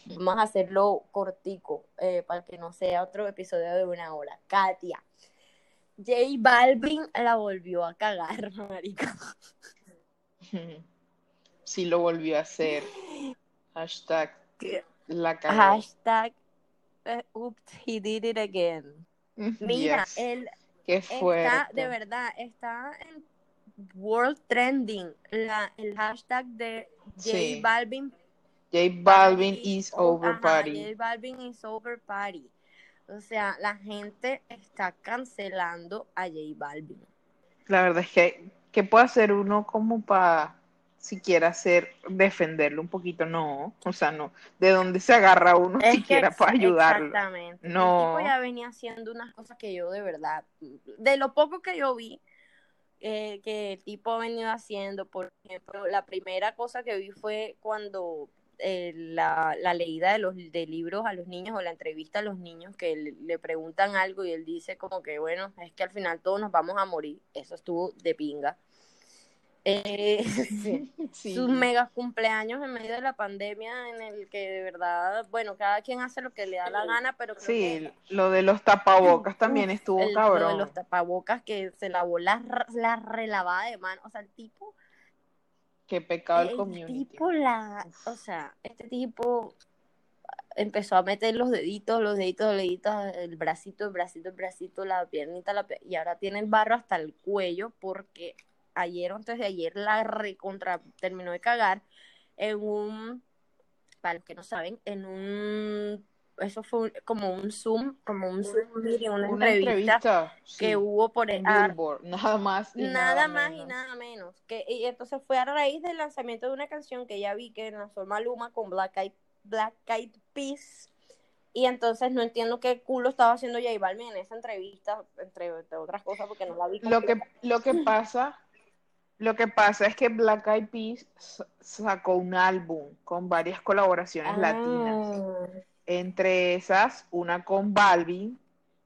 [SPEAKER 1] Vamos a hacerlo cortico eh, para que no sea otro episodio de una hora. Katia J Balvin la volvió a cagar, marica.
[SPEAKER 2] Sí lo volvió a hacer. Hashtag la cagó.
[SPEAKER 1] Hashtag eh, oops, he did it again. Mira,
[SPEAKER 2] Yes.
[SPEAKER 1] él
[SPEAKER 2] Qué
[SPEAKER 1] está, de verdad, está en World Trending, la, el hashtag de J
[SPEAKER 2] Sí.
[SPEAKER 1] Balvin.
[SPEAKER 2] J Balvin is over party.
[SPEAKER 1] J Balvin is over party. O sea, la gente está cancelando a J Balvin.
[SPEAKER 2] La verdad es que, ¿qué puede hacer uno como para siquiera hacer, defenderlo un poquito? No, o sea, no. ¿De dónde se agarra uno
[SPEAKER 1] Es
[SPEAKER 2] siquiera para ayudarlo?
[SPEAKER 1] Exactamente.
[SPEAKER 2] No.
[SPEAKER 1] El tipo ya venía haciendo unas cosas que yo de verdad, de lo poco que yo vi, eh, que el tipo ha venido haciendo, por ejemplo, la primera cosa que vi fue cuando eh, la, la leída de los de libros a los niños o la entrevista a los niños que le, le preguntan algo y él dice como que bueno, es que al final todos nos vamos a morir. Eso estuvo de pinga. Eh, sí
[SPEAKER 2] Sí.
[SPEAKER 1] sus mega cumpleaños en medio de la pandemia en el que de verdad, bueno, cada quien hace lo que le da la gana, pero creo
[SPEAKER 2] Sí,
[SPEAKER 1] que
[SPEAKER 2] lo de los tapabocas también estuvo
[SPEAKER 1] el- lo
[SPEAKER 2] cabrón.
[SPEAKER 1] de los tapabocas que se lavó la, la relavada de mano, o sea, el tipo,
[SPEAKER 2] Qué pecado el
[SPEAKER 1] el
[SPEAKER 2] community.
[SPEAKER 1] tipo la, o sea, este tipo empezó a meter los deditos, los deditos, los deditos, el bracito, el bracito, el bracito, la piernita, la pier- y ahora tiene el barro hasta el cuello porque ayer o antes de ayer la recontra terminó de cagar en un, para los que no saben, en un, eso fue un- como un Zoom, como un Zoom meeting, una,
[SPEAKER 2] Una
[SPEAKER 1] entrevista,
[SPEAKER 2] entrevista
[SPEAKER 1] que
[SPEAKER 2] sí,
[SPEAKER 1] hubo por ah,
[SPEAKER 2] Billboard, nada más y
[SPEAKER 1] nada,
[SPEAKER 2] nada
[SPEAKER 1] más y
[SPEAKER 2] menos.
[SPEAKER 1] nada menos. Que, y entonces fue a raíz del lanzamiento de una canción que ya vi que lanzó Maluma con Black Eyed, Black Eyed Peas. Y entonces no entiendo qué culo estaba haciendo J Balvin en esa entrevista, entre, entre otras cosas, porque no la vi
[SPEAKER 2] Lo que, lo que pasa, lo que pasa es que Black Eyed Peas sacó un álbum con varias colaboraciones latinas. Entre esas, una con Balvin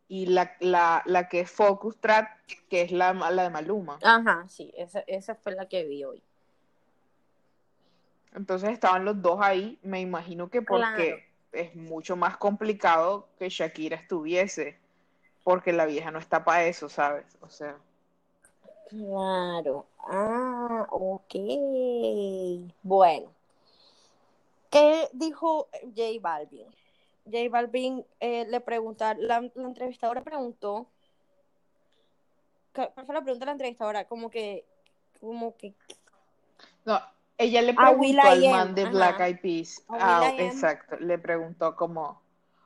[SPEAKER 2] y la, la, la que es Focus Track, que es la, la de Maluma.
[SPEAKER 1] Ajá, sí, esa, esa fue la que vi hoy.
[SPEAKER 2] Entonces estaban los dos ahí, me imagino que porque
[SPEAKER 1] Claro.
[SPEAKER 2] es mucho más complicado que Shakira estuviese, porque la vieja no está para eso, ¿sabes? O sea,
[SPEAKER 1] Claro. Ah, ok. Bueno. ¿Qué dijo J Balvin? J Balvin eh, le preguntaron, la, la entrevistadora preguntó, ¿cuál fue la pregunta de la entrevistadora? Como que, como que,
[SPEAKER 2] no, ella le preguntó al
[SPEAKER 1] Am,
[SPEAKER 2] man de
[SPEAKER 1] ajá.
[SPEAKER 2] Black Eyed Peas, ah,
[SPEAKER 1] Am.
[SPEAKER 2] exacto, le preguntó como,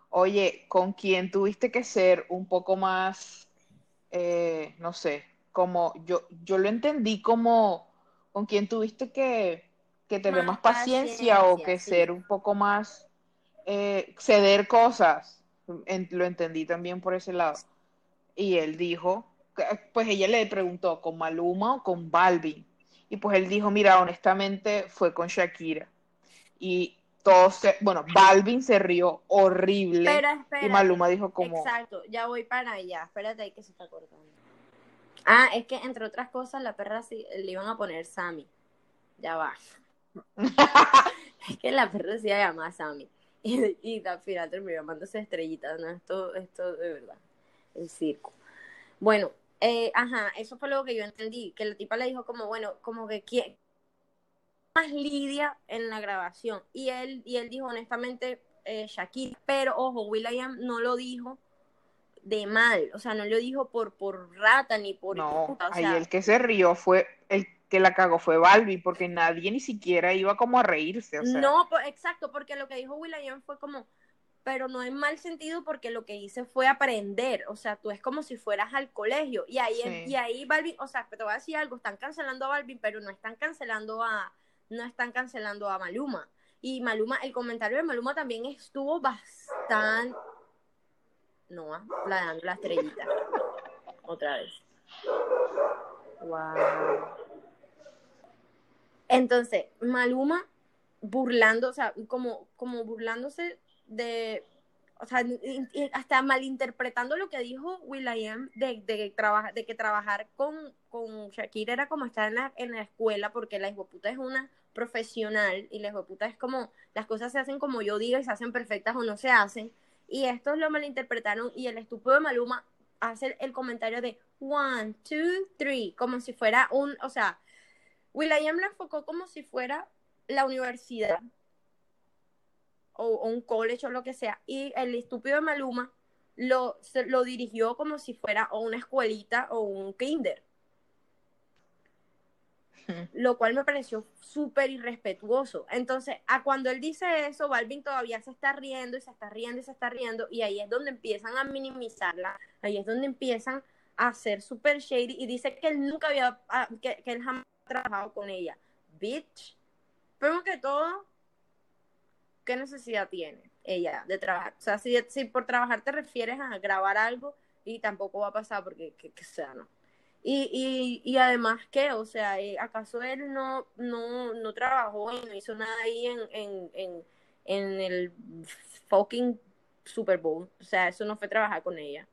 [SPEAKER 2] oye, ¿con quién tuviste que ser un poco más, eh, no sé, como yo, yo lo entendí como, ¿con quién tuviste que, que tener
[SPEAKER 1] Más
[SPEAKER 2] más paciencia o que
[SPEAKER 1] sí.
[SPEAKER 2] ser un poco más, eh, ceder cosas? En- lo entendí también por ese lado. Y él dijo, pues ella le preguntó, ¿con Maluma o con Balvin? Y pues él dijo, mira, honestamente fue con Shakira. Y todos, se- bueno, Balvin se rió horrible.
[SPEAKER 1] pero
[SPEAKER 2] y Maluma dijo como,
[SPEAKER 1] exacto, ya voy para allá, espérate ahí que se está cortando. Ah, es que entre otras cosas la perra sí, le iban a poner Sammy, ya va. Es que la perra se llama Sammy. Y, y al final terminó llamándose estrellitas. No, esto, esto de verdad. El circo. Bueno, Eh, ajá, eso fue lo que yo entendí, que la tipa le dijo como, bueno, como que quién más Lidia en la grabación. Y él, y él dijo honestamente eh, Shakira, pero ojo, Will.i.am no lo dijo de mal, o sea, no lo dijo por, por rata ni por...
[SPEAKER 2] No,
[SPEAKER 1] o
[SPEAKER 2] ahí el que se rió fue que la cagó fue Balbi, porque nadie ni siquiera iba como a reírse, o sea.
[SPEAKER 1] No, exacto, porque lo que dijo Will.i.am fue como, pero no en mal sentido porque lo que hice fue aprender, o sea, tú es como si fueras al colegio y ahí
[SPEAKER 2] Sí.
[SPEAKER 1] y ahí Balvin, o sea, te voy a decir algo, están cancelando a Balvin, pero no están cancelando a no están cancelando a Maluma. Y Maluma, el comentario de Maluma también estuvo bastante no, ah, la dando la estrellita. Otra vez. Wow. Entonces, Maluma burlando, o sea, como, como burlándose de, o sea, hasta malinterpretando lo que dijo Will.i.am de, de, de que trabajar con, con Shakira era como estar en la, en la escuela, porque la puta es una profesional y la puta es como, las cosas se hacen como yo diga y se hacen perfectas o no se hacen. Y estos lo malinterpretaron y el estúpido de Maluma hace el comentario de one, two, three, como si fuera un, o sea, Will.i.am lo enfocó como si fuera la universidad o, o un college o lo que sea, y el estúpido de Maluma lo, se- lo dirigió como si fuera o una escuelita o un kinder, lo cual me pareció súper irrespetuoso. Entonces, a cuando él dice eso, Balvin todavía se está riendo y se está riendo y se está riendo, y ahí es donde empiezan a minimizarla, ahí es donde empiezan a hacer súper shady, y dice que él nunca había, ah, que, que él jamás trabajado con ella. Bitch. Primero que todo, ¿qué necesidad tiene ella de trabajar? O sea, si, si por trabajar te refieres a grabar algo, y tampoco va a pasar porque, que, que sea, ¿no? Y, y, y además que, o sea, eh, ¿acaso él no, no, no trabajó y no hizo nada ahí en, en, en, en el fucking Super Bowl? O sea, eso no fue trabajar con ella.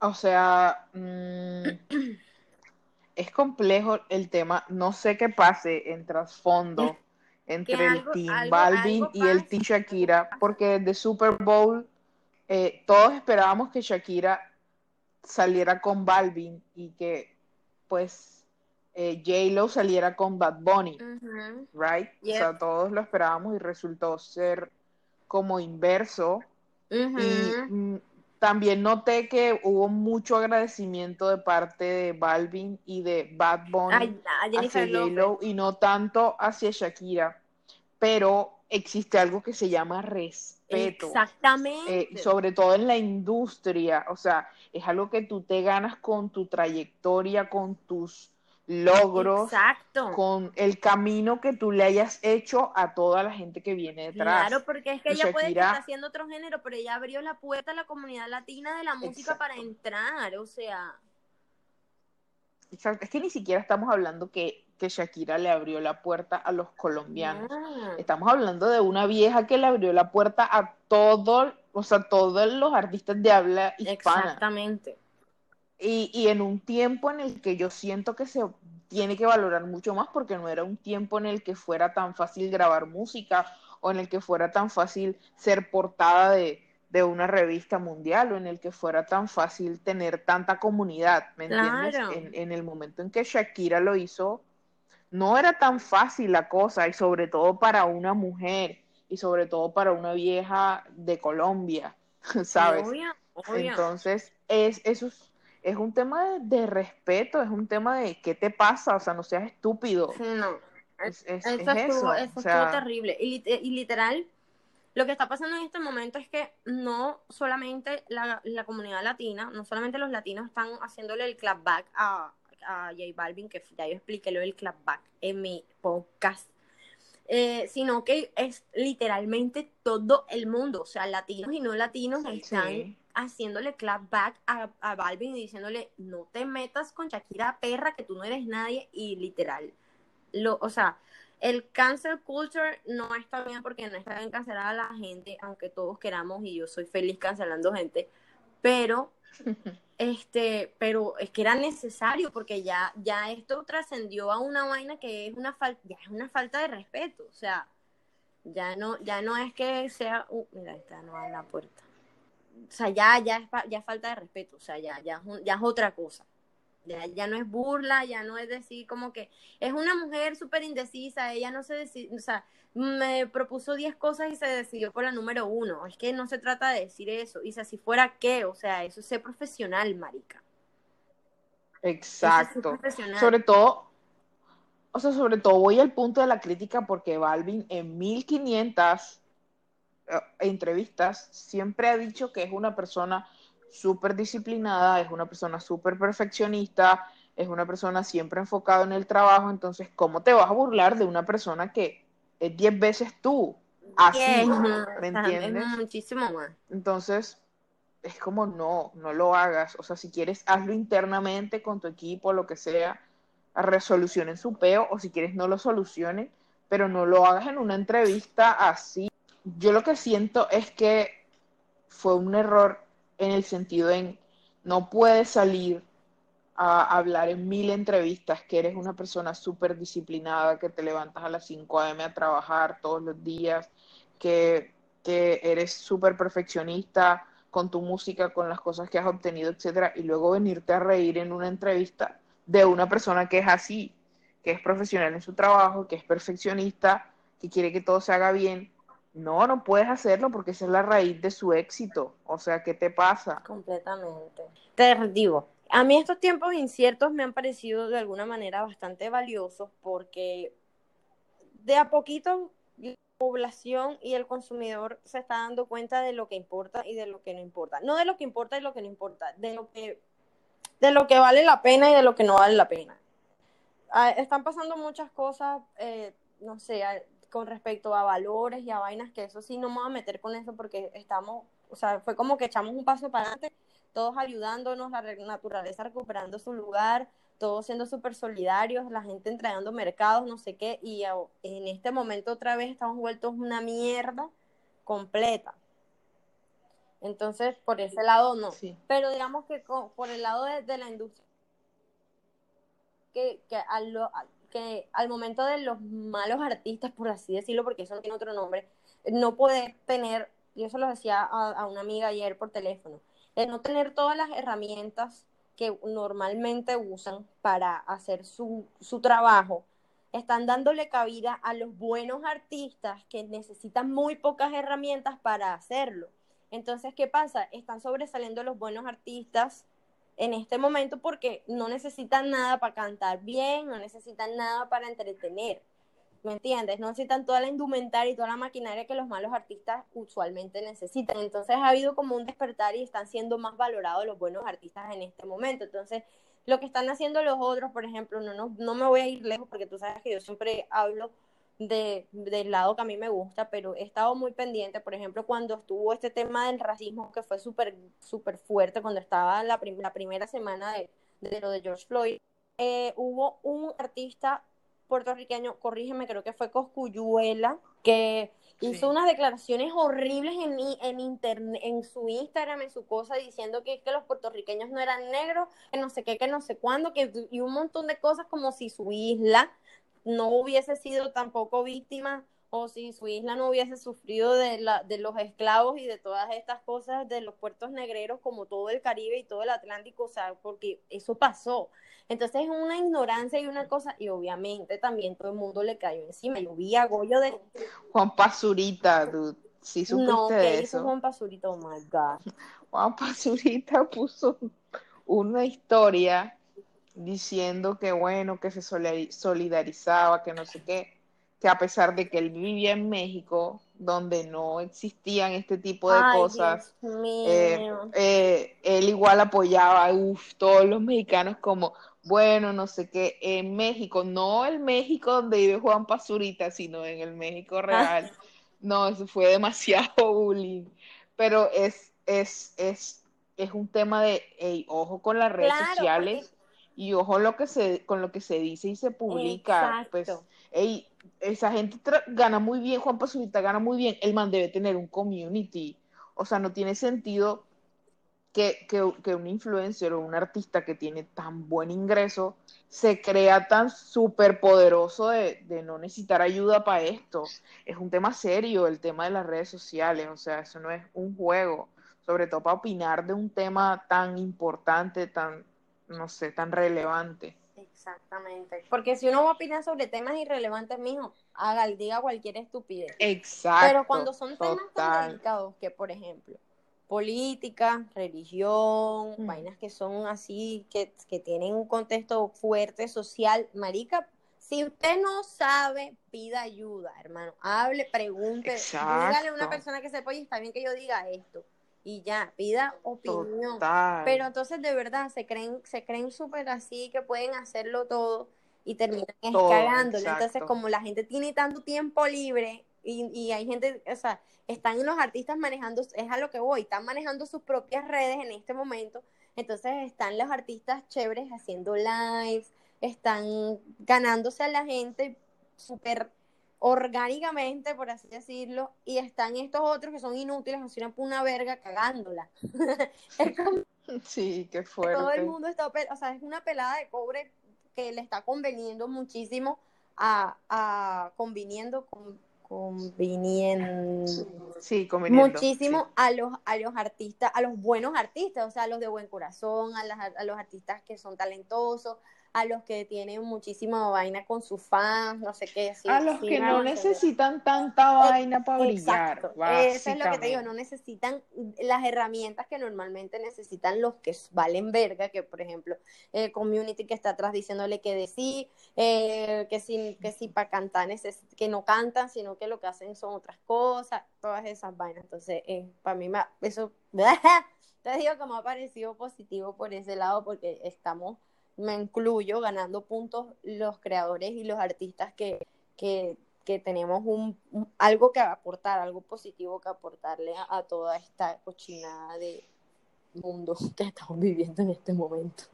[SPEAKER 2] O sea, mm, es complejo el tema. No sé qué pase en trasfondo entre el Team
[SPEAKER 1] algo-
[SPEAKER 2] Balvin
[SPEAKER 1] algo
[SPEAKER 2] y el Team Shakira, porque de Super Bowl eh, todos esperábamos que Shakira saliera con Balvin y que pues eh, J-Lo saliera con Bad Bunny, right? O sea, todos lo esperábamos y resultó ser como inverso. Y también noté que hubo mucho agradecimiento de parte de Balvin y de Bad Bunny
[SPEAKER 1] Ay,
[SPEAKER 2] hacia. J-Lo y no tanto hacia Shakira. Pero existe algo que se llama respeto.
[SPEAKER 1] Exactamente.
[SPEAKER 2] Eh, sobre todo en la industria, o sea, es algo que tú te ganas con tu trayectoria, con tus logros,
[SPEAKER 1] Exacto.
[SPEAKER 2] con el camino que tú le hayas hecho a toda la gente que viene detrás.
[SPEAKER 1] Claro, porque es que ella puede esté haciendo otro género, pero ella abrió la puerta a la comunidad latina de la música
[SPEAKER 2] Exacto.
[SPEAKER 1] para entrar, o sea,
[SPEAKER 2] Exacto, Es que ni siquiera estamos hablando que, que Shakira le abrió la puerta a los colombianos.
[SPEAKER 1] no.
[SPEAKER 2] Estamos hablando de una vieja que le abrió la puerta a todos, o sea, todos los artistas de habla hispana.
[SPEAKER 1] Exactamente.
[SPEAKER 2] Y, y en un tiempo en el que yo siento que se tiene que valorar mucho más porque no era un tiempo en el que fuera tan fácil grabar música o en el que fuera tan fácil ser portada de, de una revista mundial o en el que fuera tan fácil tener tanta comunidad, ¿me entiendes?
[SPEAKER 1] Claro.
[SPEAKER 2] En, en el momento en que Shakira lo hizo, no era tan fácil la cosa y sobre todo para una mujer y sobre todo para una vieja de Colombia, ¿sabes?
[SPEAKER 1] Obvio, obvio.
[SPEAKER 2] Entonces, es, eso es, es un tema de, de respeto, es un tema de qué te pasa, o sea, no seas estúpido.
[SPEAKER 1] No.
[SPEAKER 2] Es, es-
[SPEAKER 1] Eso
[SPEAKER 2] es
[SPEAKER 1] estuvo,
[SPEAKER 2] eso.
[SPEAKER 1] eso
[SPEAKER 2] o sea,
[SPEAKER 1] estuvo terrible. Y, y literal, lo que está pasando en este momento es que no solamente la, la comunidad latina, no solamente los latinos están haciéndole el clapback a, a J Balvin, que ya yo expliqué lo del clapback en mi podcast, eh, sino que es literalmente todo el mundo, o sea, latinos y no latinos están
[SPEAKER 2] sí.
[SPEAKER 1] Haciéndole clapback a, a Balvin y diciéndole, no te metas con Shakira, perra, que tú no eres nadie, y literal, lo, o sea, el cancel culture no está bien porque no está bien cancelar a la gente, aunque todos queramos, y yo soy feliz cancelando gente, pero este, pero es que era necesario porque ya, ya esto trascendió a una vaina que es una falta, ya es una falta de respeto, o sea, ya no, ya no es que sea, uh, mira, está, no abre la puerta. O sea, ya, ya, es, ya falta de respeto, o sea, ya, ya, ya es otra cosa. Ya, ya, no es burla, ya no es decir como que es una mujer súper indecisa, ella no se decide, o sea, me propuso 10 cosas y se decidió por la número uno. Es que no se trata de decir eso. Y si así fuera, ¿qué? O sea, eso es ser profesional, marica.
[SPEAKER 2] Exacto. sobre todo, o sea, sobre todo voy al punto de la crítica porque Balvin en 1500 eh, entrevistas siempre ha dicho que es una persona súper disciplinada, es una persona súper perfeccionista, es una persona siempre enfocada en el trabajo, entonces, ¿cómo te vas a burlar de una persona que es 10 veces tú? Así, ¿me entiendes?
[SPEAKER 1] muchísimo más.
[SPEAKER 2] Entonces, es como no, no lo hagas. O sea, si quieres, hazlo internamente con tu equipo, lo que sea, resolucionen su peo, o si quieres, no lo solucionen, pero no lo hagas en una entrevista así. Yo lo que siento es que fue un error en el sentido en no puedes salir a hablar en mil entrevistas que eres una persona súper disciplinada, que te levantas a las 5 a.m. a trabajar todos los días, que, que eres súper perfeccionista, con tu música, con las cosas que has obtenido, etcétera, y luego venirte a reír en una entrevista de una persona que es así, que es profesional en su trabajo, que es perfeccionista, que quiere que todo se haga bien. No, no puedes hacerlo porque esa es la raíz de su éxito. O sea, ¿qué te pasa?
[SPEAKER 1] Completamente. Te digo, a mí estos tiempos inciertos me han parecido de alguna manera bastante valiosos porque de a poquito población y el consumidor se está dando cuenta de lo que importa y de lo que no importa. No de lo que importa y lo que no importa, de lo que, de lo que vale la pena y de lo que no vale la pena. Ah, están pasando muchas cosas, eh, no sé, con respecto a valores y a vainas, que eso sí no me voy a meter con eso porque estamos, o sea, fue como que echamos un paso para adelante, todos ayudándonos, la naturaleza recuperando su lugar, todos siendo súper solidarios, la gente entregando mercados, no sé qué, y en este momento otra vez estamos vueltos una mierda completa. Entonces, por ese lado no. Pero digamos que por el lado de, la industria, que, que, al, que al momento de los malos artistas, por así decirlo, porque eso no tiene otro nombre, no poder tener, yo eso lo decía a, a una amiga ayer por teléfono, el no tener todas las herramientas que normalmente usan para hacer su, su trabajo, están dándole cabida a los buenos artistas que necesitan muy pocas herramientas para hacerlo. Entonces, ¿qué pasa? Están sobresaliendo los buenos artistas en este momento porque no necesitan nada para cantar bien, no necesitan nada para entretener. ¿me entiendes? No necesitan toda la indumentaria y toda la maquinaria que los malos artistas usualmente necesitan. Entonces ha habido como un despertar y están siendo más valorados los buenos artistas en este momento. Entonces, lo que están haciendo los otros, por ejemplo, no, no, no me voy a ir lejos porque tú sabes que yo siempre hablo de, del lado que a mí me gusta, pero he estado muy pendiente, por ejemplo, cuando estuvo este tema del racismo que fue súper súper fuerte, cuando estaba la, la primera semana de, de, lo de George Floyd, eh, hubo un artista puertorriqueño, corrígeme, creo que fue Coscuyuela, que hizo unas declaraciones horribles en, en, internet, en su Instagram, en su cosa, diciendo que, que los puertorriqueños no eran negros, que no sé qué, que no sé cuándo, que, y un montón de cosas como si su isla no hubiese sido tampoco víctima o si su isla no hubiese sufrido de, la, de los esclavos y de todas estas cosas de los puertos negreros como todo el Caribe y todo el Atlántico, o sea, porque eso pasó. Entonces es una ignorancia y una cosa, y obviamente también todo el mundo le cayó encima. Yo vi a Goyo de...
[SPEAKER 2] Juan Pazurita, dude. Sí supiste no, ¿qué
[SPEAKER 1] hizo Juan Pazurita? Oh my God.
[SPEAKER 2] Juan Pazurita puso una historia diciendo que bueno, que se solidarizaba, que no sé qué, que a pesar de que él vivía en México, donde no existían este tipo de cosas, eh, eh, él igual apoyaba a todos los mexicanos como bueno, no sé qué, en México, no el México donde vive Juan Pazurita, sino en el México ah. real. No, eso fue demasiado bullying. Pero es, es, es, es un tema de, ojo con las redes sociales y ojo lo que se, con lo que se dice y se publica. Pues, ey, esa gente gana muy bien, Juan Pazurita gana muy bien, el man debe tener un community. O sea, no tiene sentido que, que, un influencer o un artista que tiene tan buen ingreso se crea tan súper poderoso de, de, no necesitar ayuda para esto. Es un tema serio el tema de las redes sociales, o sea, eso no es un juego. sobre todo para opinar de un tema tan importante, tan, no sé, tan relevante.
[SPEAKER 1] Exactamente. Porque si uno va a opinar sobre temas irrelevantes, mijo, haga, diga cualquier estupidez.
[SPEAKER 2] Exacto.
[SPEAKER 1] Pero cuando son temas tan delicados que, por ejemplo, política, religión,
[SPEAKER 2] Mm.
[SPEAKER 1] vainas que son así, que, que tienen un contexto fuerte social, marica, si usted no sabe, pida ayuda, hermano. Hable, pregunte, dígale a una
[SPEAKER 2] Exacto.
[SPEAKER 1] persona que sepa, oye, está bien que yo diga esto. Y ya, pida opinión.
[SPEAKER 2] Total.
[SPEAKER 1] Pero entonces de verdad se creen, se creen súper así que pueden hacerlo todo y terminan es
[SPEAKER 2] Todo,
[SPEAKER 1] cagándolo.
[SPEAKER 2] exacto.
[SPEAKER 1] Entonces, como la gente tiene tanto tiempo libre y, y hay gente, o sea, están los artistas manejando, es a lo que voy, están manejando sus propias redes en este momento. Entonces están los artistas chéveres haciendo lives, están ganándose a la gente súper orgánicamente, por así decirlo, y están estos otros que son inútiles, así una puna verga cagándola. es como
[SPEAKER 2] Sí, qué
[SPEAKER 1] que todo el
[SPEAKER 2] fuerte.
[SPEAKER 1] mundo está, o sea, es una pelada de cobre que le está conveniendo muchísimo a, a conviniendo, con, conviniendo
[SPEAKER 2] Sí, conveniendo.
[SPEAKER 1] muchísimo a los a los artistas, a los buenos artistas, o sea, a los de buen corazón, a, las- a los artistas que son talentosos, a los que tienen muchísima vaina con sus fans, no sé qué. sí,
[SPEAKER 2] A los
[SPEAKER 1] sí
[SPEAKER 2] que no necesitan tanta vaina para brillar.
[SPEAKER 1] Exacto, eso es lo que te digo, no necesitan las herramientas que normalmente necesitan los que valen verga, que por ejemplo, el community que está atrás diciéndole que de sí, eh, que sí, que sí para cantar, que no cantan, sino que lo que hacen son otras cosas, todas esas vainas. Entonces, eh, para mí, eso, te digo que me ha parecido positivo por ese lado, porque estamos, me incluyo, ganando puntos los creadores y los artistas que, que que tenemos un, un- algo que aportar, algo positivo que aportarle a, a toda esta cochinada de mundo que estamos viviendo en este momento.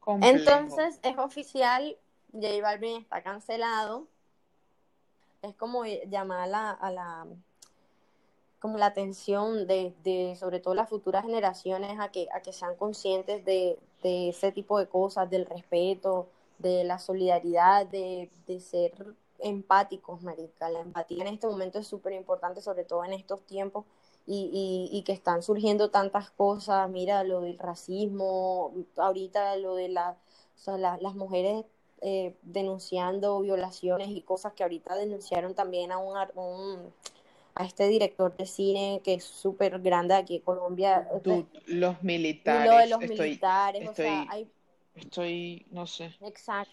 [SPEAKER 2] Complejo.
[SPEAKER 1] Entonces, es oficial, J Balvin está cancelado. Es como llamar a la, a la como la atención de, de sobre todo las futuras generaciones a que, a que sean conscientes de, de ese tipo de cosas, del respeto, de la solidaridad, de, de ser empáticos, marica. La empatía en este momento es súper importante, sobre todo en estos tiempos, y, y, y que están surgiendo tantas cosas. Mira, lo del racismo, ahorita lo de las mujeres eh, denunciando violaciones y cosas que ahorita denunciaron también a un, un- a este director de cine que es súper grande aquí en Colombia.
[SPEAKER 2] Los militares.
[SPEAKER 1] lo de los
[SPEAKER 2] estoy,
[SPEAKER 1] militares, o sea, hay,
[SPEAKER 2] estoy, no sé,
[SPEAKER 1] exacto.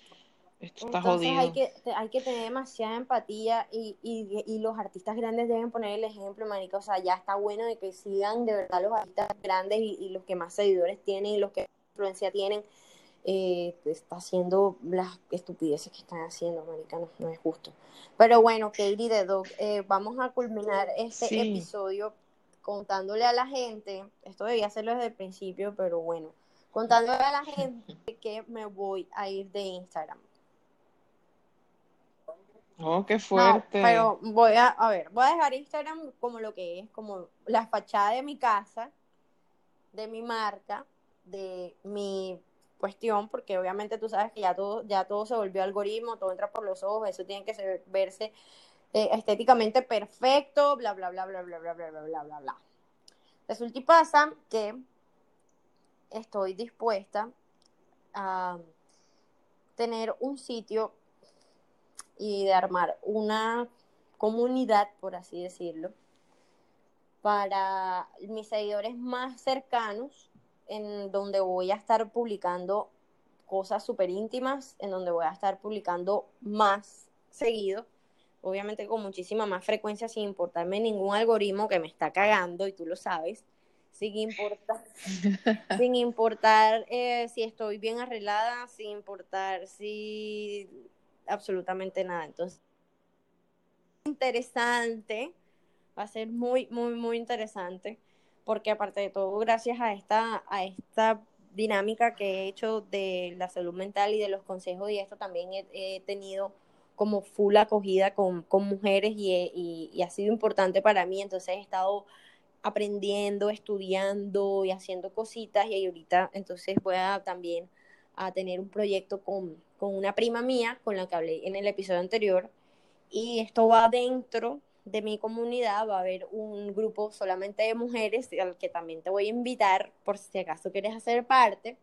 [SPEAKER 2] esto está
[SPEAKER 1] Entonces
[SPEAKER 2] jodido.
[SPEAKER 1] hay que, hay que tener demasiada empatía y, y, y los artistas grandes deben poner el ejemplo, marica. O sea, ya está bueno de que sigan de verdad los artistas grandes y, y los que más seguidores tienen y los que más influencia tienen. Eh, está haciendo las estupideces que están haciendo, marica, no, es justo. Pero bueno, Katie the Dog, eh, vamos a culminar este
[SPEAKER 2] Sí.
[SPEAKER 1] episodio contándole a la gente, esto debía hacerlo desde el principio, pero bueno, contándole a la gente que me voy a ir de Instagram.
[SPEAKER 2] Oh, qué
[SPEAKER 1] No,
[SPEAKER 2] fuerte.
[SPEAKER 1] pero voy a, a ver, voy a dejar Instagram como lo que es, como la fachada de mi casa, de mi marca, de mi cuestión, porque obviamente tú sabes que ya todo, ya todo se volvió algoritmo, todo entra por los ojos, eso tiene que verse eh, estéticamente perfecto, bla, bla, bla, bla, bla, bla, bla, bla, bla, bla, bla. Resulta y pasa que estoy dispuesta a tener un sitio y de armar una comunidad, por así decirlo, para mis seguidores más cercanos, en donde voy a estar publicando cosas súper íntimas, en donde voy a estar publicando más seguido, obviamente con muchísima más frecuencia, sin importarme ningún algoritmo que me está cagando, y tú lo sabes, sin importar, sin importar eh, si estoy bien arreglada, sin importar si absolutamente nada. Entonces, interesante, va a ser muy, muy, muy interesante, porque aparte de todo, gracias a esta, a esta dinámica que he hecho de la salud mental y de los consejos y esto, también he, tenido como full acogida con, con mujeres y, y ha sido importante para mí, entonces he estado aprendiendo, estudiando y haciendo cositas y ahorita entonces voy a también a tener un proyecto con, con una prima mía con la que hablé en el episodio anterior y esto va dentro de mi comunidad va a haber un grupo solamente de mujeres al que también te voy a invitar por si acaso quieres hacer parte,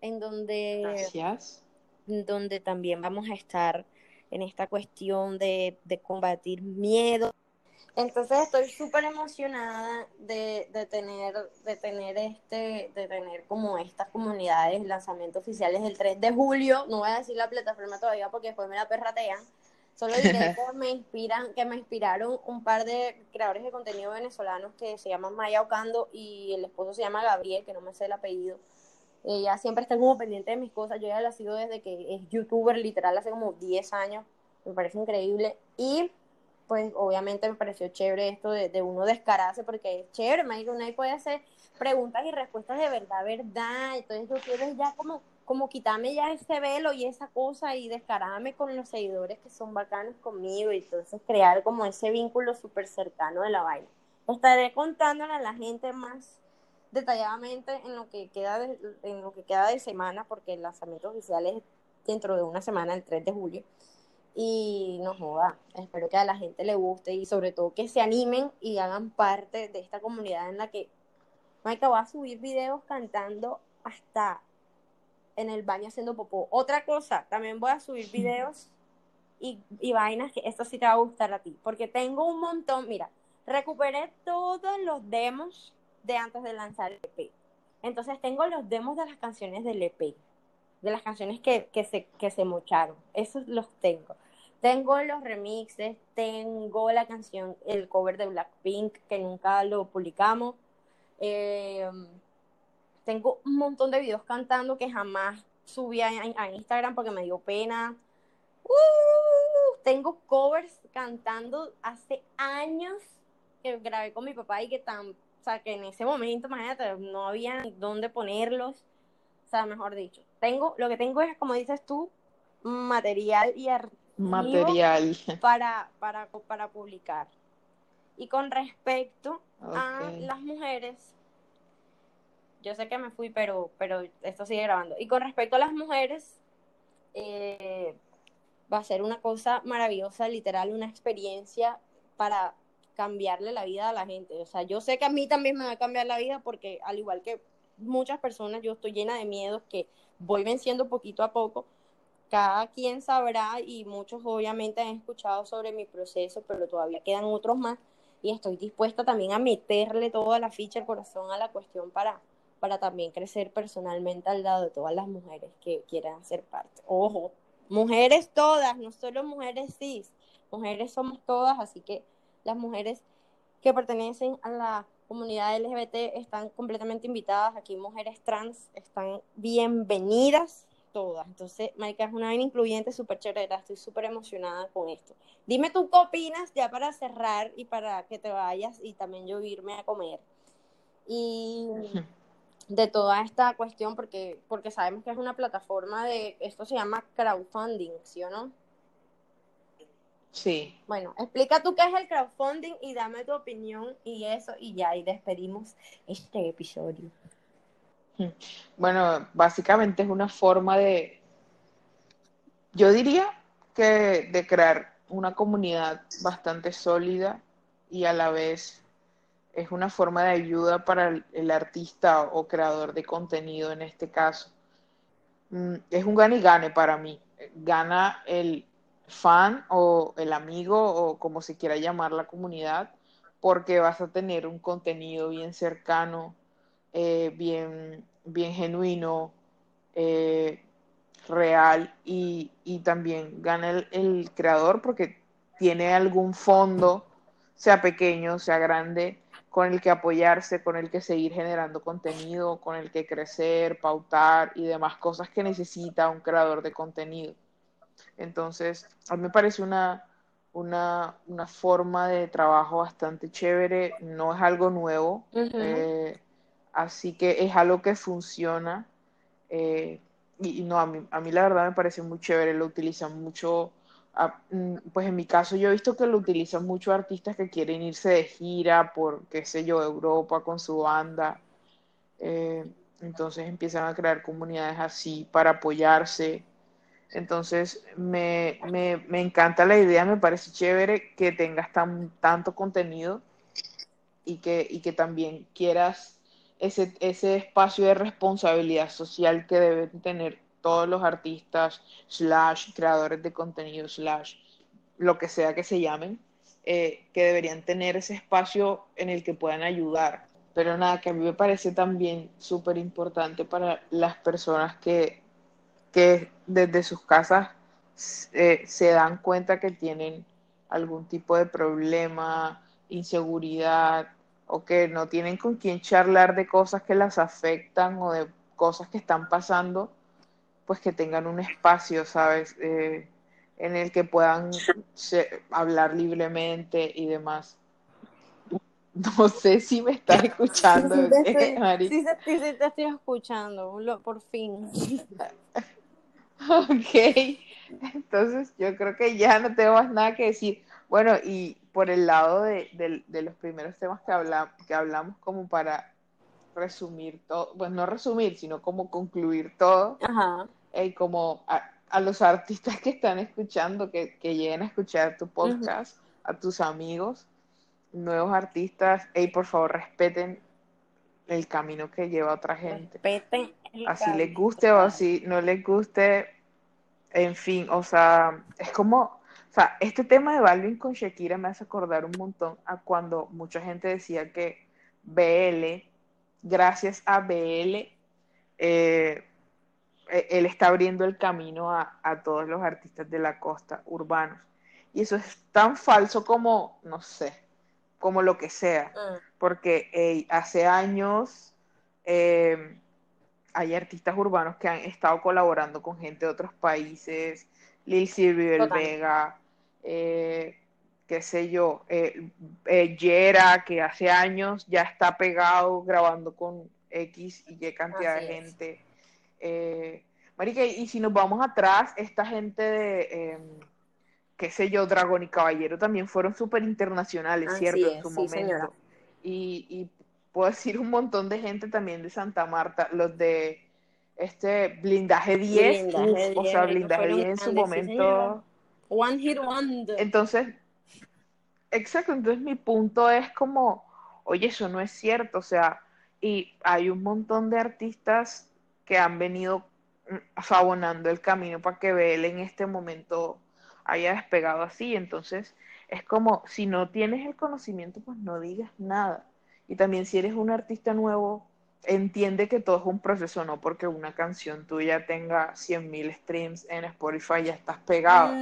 [SPEAKER 1] en donde,
[SPEAKER 2] Gracias.
[SPEAKER 1] donde también vamos a estar en esta cuestión de, de combatir miedo. Entonces estoy súper emocionada de, de, tener, de tener este, de tener como estas comunidades, lanzamientos oficiales el 3 de julio. No voy a decir la plataforma todavía porque después me la perratean. Solo diré que me inspiran, que me inspiraron un par de creadores de contenido venezolanos que se llaman Maya Ocando y el esposo se llama Gabriel, que no me sé el apellido. Ella siempre está como pendiente de mis cosas. Yo ya la sigo desde que es youtuber, literal, hace como 10 años. Me parece increíble. Y pues obviamente me pareció chévere esto de, de uno descararse, porque es chévere, me uno ahí puede hacer preguntas y respuestas de verdad, verdad. Entonces yo quiero ya como como quitarme ya ese velo y esa cosa y descararme con los seguidores que son bacanos conmigo y entonces crear como ese vínculo súper cercano de la vaina. Estaré contándole a la gente más detalladamente en lo que queda de, en lo que queda de semana porque el lanzamiento oficial es dentro de una semana, el 3 de julio. Y no joda, espero que a la gente le guste y sobre todo que se animen y hagan parte de esta comunidad en la que Maika va a subir videos cantando hasta en el baño haciendo popó. Otra cosa, también voy a subir videos y, y, vainas que esto sí te va a gustar a ti, porque tengo un montón, mira, recuperé todos los demos de antes de lanzar el EP. Entonces tengo los demos de las canciones del EP, de las canciones que, que, se, que se mocharon, esos los tengo. Tengo los remixes, tengo la canción, el cover de Blackpink, que nunca lo publicamos. Eh, tengo un montón de videos cantando que jamás subí a, a Instagram porque me dio pena. Uh, tengo covers cantando hace años que grabé con mi papá y que tan, o sea, que en ese momento, imagínate, no había dónde ponerlos. O sea, mejor dicho, tengo, lo que tengo es, como dices tú, material y
[SPEAKER 2] material
[SPEAKER 1] para, para, para publicar. Y con respecto okay. a las mujeres, yo sé que me fui, pero, pero esto sigue grabando. Y con respecto a las mujeres, eh, va a ser una cosa maravillosa, literal, una experiencia para cambiarle la vida a la gente. O sea, yo sé que a mí también me va a cambiar la vida porque al igual que muchas personas, yo estoy llena de miedos que voy venciendo poquito a poco. Cada quien sabrá y muchos obviamente han escuchado sobre mi proceso, pero todavía quedan otros más y estoy dispuesta también a meterle toda la ficha, el corazón a la cuestión para, para también crecer personalmente al lado de todas las mujeres que quieran ser parte. Ojo, mujeres todas, no solo mujeres cis, mujeres somos todas, así que las mujeres que pertenecen a la comunidad LGBT están completamente invitadas, aquí mujeres trans están bienvenidas todas. Entonces, Marica, es una vaina incluyente súper chévere, estoy súper emocionada con esto. Dime tú qué opinas ya para cerrar y para que te vayas y también yo irme a comer. Y de toda esta cuestión porque, porque sabemos que es una plataforma de, esto se llama crowdfunding, ¿sí o no?
[SPEAKER 2] Sí.
[SPEAKER 1] Bueno, explica tú qué es el crowdfunding y dame tu opinión y eso y ya, y despedimos este episodio.
[SPEAKER 2] Bueno, básicamente es una forma de, yo diría que de crear una comunidad bastante sólida y a la vez es una forma de ayuda para el, artista o creador de contenido en este caso. Mm, es un gane y gane para mí. Gana el fan o el amigo o como se quiera llamar la comunidad, porque vas a tener un contenido bien cercano, eh, bien, bien genuino, eh, real y, y, también gana el creador porque tiene algún fondo, sea pequeño, sea grande, con el que apoyarse, con el que seguir generando contenido, con el que crecer, pautar y demás cosas que necesita un creador de contenido. Entonces, a mí me parece una, una, una forma de trabajo bastante chévere, no es algo nuevo, uh -huh. eh, así que es algo que funciona. Eh, y, y, no, a mí, a mí la verdad me parece muy chévere, lo utilizan mucho pues en mi caso yo he visto que lo utilizan muchos artistas que quieren irse de gira por, qué sé yo, Europa con su banda. Eh, entonces empiezan a crear comunidades así para apoyarse. Entonces, me, me, me, encanta la idea, me parece chévere que tengas tan, tanto contenido y que, y que también quieras ese, ese espacio de responsabilidad social que deben tener todos los artistas, slash, creadores de contenido, slash, lo que sea que se llamen, eh, que deberían tener ese espacio en el que puedan ayudar. Pero nada, que a mí me parece también súper importante para las personas que que desde sus casas eh, se dan cuenta que tienen algún tipo de problema, inseguridad o que no tienen con quién charlar de cosas que las afectan o de cosas que están pasando, pues que tengan un espacio, ¿sabes? Eh, en el que puedan hablar libremente y demás. No sé si me estás escuchando.
[SPEAKER 1] Sí, sí, sí, sí, te estoy escuchando, por fin.
[SPEAKER 2] Ok, entonces yo creo que ya no tengo más nada que decir. Bueno, y por el lado de, los primeros temas que, hablamos, que hablamos como para resumir todo, pues no resumir, sino como concluir todo, y como a, los artistas que están escuchando, que, lleguen a escuchar tu podcast, a tus amigos, nuevos artistas, y por favor respeten el camino que lleva otra gente.
[SPEAKER 1] Respeten
[SPEAKER 2] así les guste o así no les guste, en fin, o sea, es como, o sea, este tema de Balvin con Shakira me hace acordar un montón a cuando mucha gente decía que BL, gracias a BL, eh, él está abriendo el camino a, todos los artistas de la costa urbanos. Y eso es tan falso como, no sé, como lo que sea. Mm. Porque hace años eh, hay artistas urbanos que han estado colaborando con gente de otros países, Lil Silvio Vega, eh, qué sé yo, eh, eh, Yera, que hace años ya está pegado grabando con X y Y cantidad de gente. Eh, Marica, y si nos vamos atrás, esta gente de, em, qué sé yo, Dragón y Caballero también fueron súper internacionales, ¿cierto? en su momento. Y, y puedo decir un montón de gente también de Santa Marta, los de este blindaje 10, o sea, blindaje 10 en su momento.
[SPEAKER 1] One hit wonder.
[SPEAKER 2] Entonces, exacto, entonces mi punto es como, oye, eso no es cierto, o sea, y hay un montón de artistas que han venido mm, abonando el camino para que Bel en este momento haya despegado así, entonces es como, si no tienes el conocimiento, pues no digas nada. Y también si eres un artista nuevo, entiende que todo es un proceso, no porque una canción tuya tenga 100.000 streams en Spotify ya estás pegado.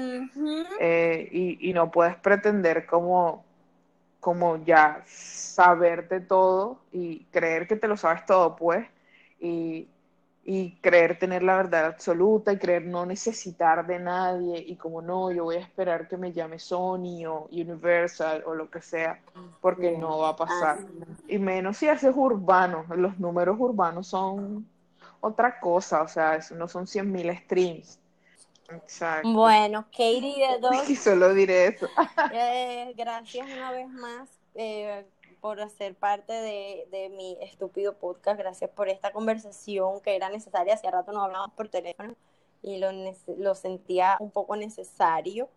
[SPEAKER 2] Eh, y, y, no puedes pretender como, como ya saberte todo y creer que te lo sabes todo, pues. Y, y creer tener la verdad absoluta y creer no necesitar de nadie y como no, yo voy a esperar que me llame Sony o Universal o lo que sea, porque no va a pasar. Y menos si haces urbano, los números urbanos son otra cosa, o sea, no son 100.000 streams.
[SPEAKER 1] Exacto. Bueno, Katie de dos.
[SPEAKER 2] Y solo diré eso.
[SPEAKER 1] Eh, gracias una vez más. Eh, por hacer parte de, mi estúpido podcast. Gracias por esta conversación que era necesaria. Hace rato nos hablábamos por teléfono y lo, lo sentía un poco necesario.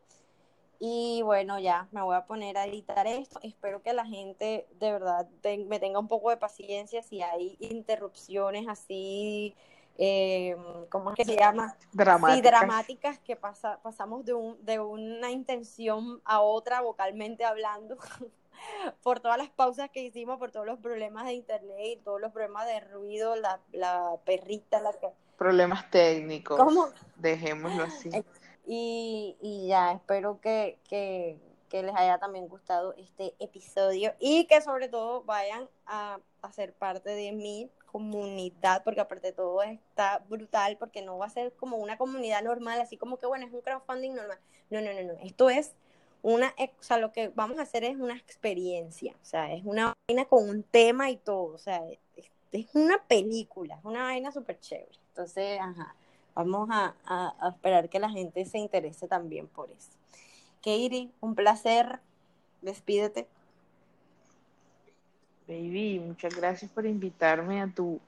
[SPEAKER 1] Y bueno, ya me voy a poner a editar esto. Espero que la gente de verdad me tenga un poco de paciencia si hay interrupciones así, eh, ¿cómo es que se llama?
[SPEAKER 2] Dramáticas.
[SPEAKER 1] Sí, dramáticas que pasa, pasamos de, un, de una intención a otra vocalmente hablando. por todas las pausas que hicimos, por todos los problemas de internet todos los problemas de ruido, la, la perrita, la que...
[SPEAKER 2] Problemas técnicos. ¿Cómo? Dejémoslo así.
[SPEAKER 1] Y, y ya, espero que, que, que, les haya también gustado este episodio y que sobre todo vayan a, a ser parte de mi comunidad, porque aparte de todo está brutal, porque no va a ser como una comunidad normal, así como que bueno, es un crowdfunding normal. No, no, no, no. Esto es una, o sea, lo que vamos a hacer es una experiencia, o sea, es una vaina con un tema y todo, o sea, es, una película, es una vaina súper chévere. Entonces, ajá, vamos a, a, esperar que la gente se interese también por eso. Katie, un placer, despídete.
[SPEAKER 2] Baby, muchas gracias por invitarme a tu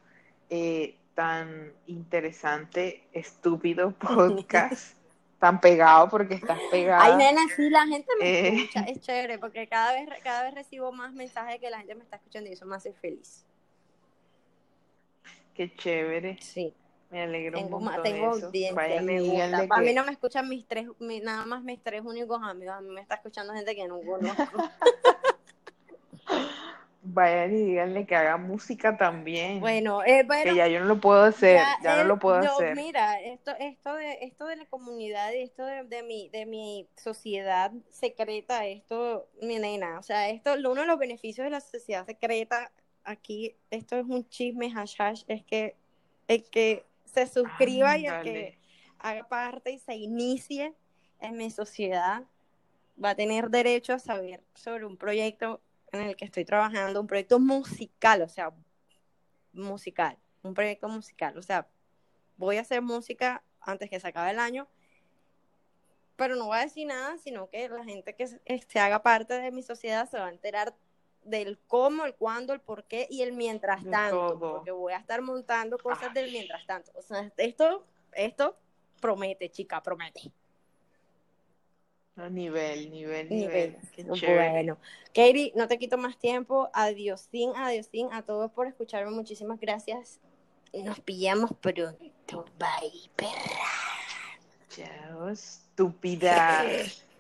[SPEAKER 2] eh, tan interesante, estúpido podcast, tan pegado porque estás pegado.
[SPEAKER 1] Ay, nena, sí, la gente me
[SPEAKER 2] Eh.
[SPEAKER 1] escucha, es chévere, porque cada vez, cada vez recibo más mensajes que la gente me está escuchando y eso me hace feliz.
[SPEAKER 2] Qué chévere,
[SPEAKER 1] Sí,
[SPEAKER 2] me alegro
[SPEAKER 1] tengo,
[SPEAKER 2] un montón
[SPEAKER 1] tengo
[SPEAKER 2] de
[SPEAKER 1] audiencia. A mí no me escuchan mis tres, mi- nada más mis tres únicos amigos, a mí me está escuchando gente que no conozco.
[SPEAKER 2] Vayan y díganle que haga música también.
[SPEAKER 1] Bueno, eh, bueno,
[SPEAKER 2] que ya yo no lo puedo hacer,
[SPEAKER 1] Ya,
[SPEAKER 2] ya, no lo puedo
[SPEAKER 1] no,
[SPEAKER 2] hacer.
[SPEAKER 1] Mira, esto, esto de, esto de la comunidad y esto de, de mi, de mi sociedad secreta, esto, mi nena, o sea, esto, uno de los beneficios de la sociedad secreta aquí, esto es un chisme, hash hash, es que el que se suscriba y el que haga parte y se inicie en mi sociedad va a tener derecho a saber sobre un proyecto en el que estoy trabajando, un proyecto musical, o sea, musical, un proyecto musical, o sea, voy a hacer música antes que se acabe el año, pero no voy a decir nada, sino que la gente que se, se haga parte de mi sociedad se va a enterar del cómo, el cuándo, el por qué y el mientras tanto,
[SPEAKER 2] todo.
[SPEAKER 1] porque voy a estar montando cosas
[SPEAKER 2] Ay.
[SPEAKER 1] del mientras tanto. O sea, esto, esto promete, chica, promete.
[SPEAKER 2] No, nivel, nivel,
[SPEAKER 1] Nivel.
[SPEAKER 2] Qué.
[SPEAKER 1] Bueno, Katie, no te quito más tiempo. Adiosín, adiosín a todos por escucharme. Muchísimas gracias. Nos pillamos pronto. Bye, perra.
[SPEAKER 2] Chao, estúpida.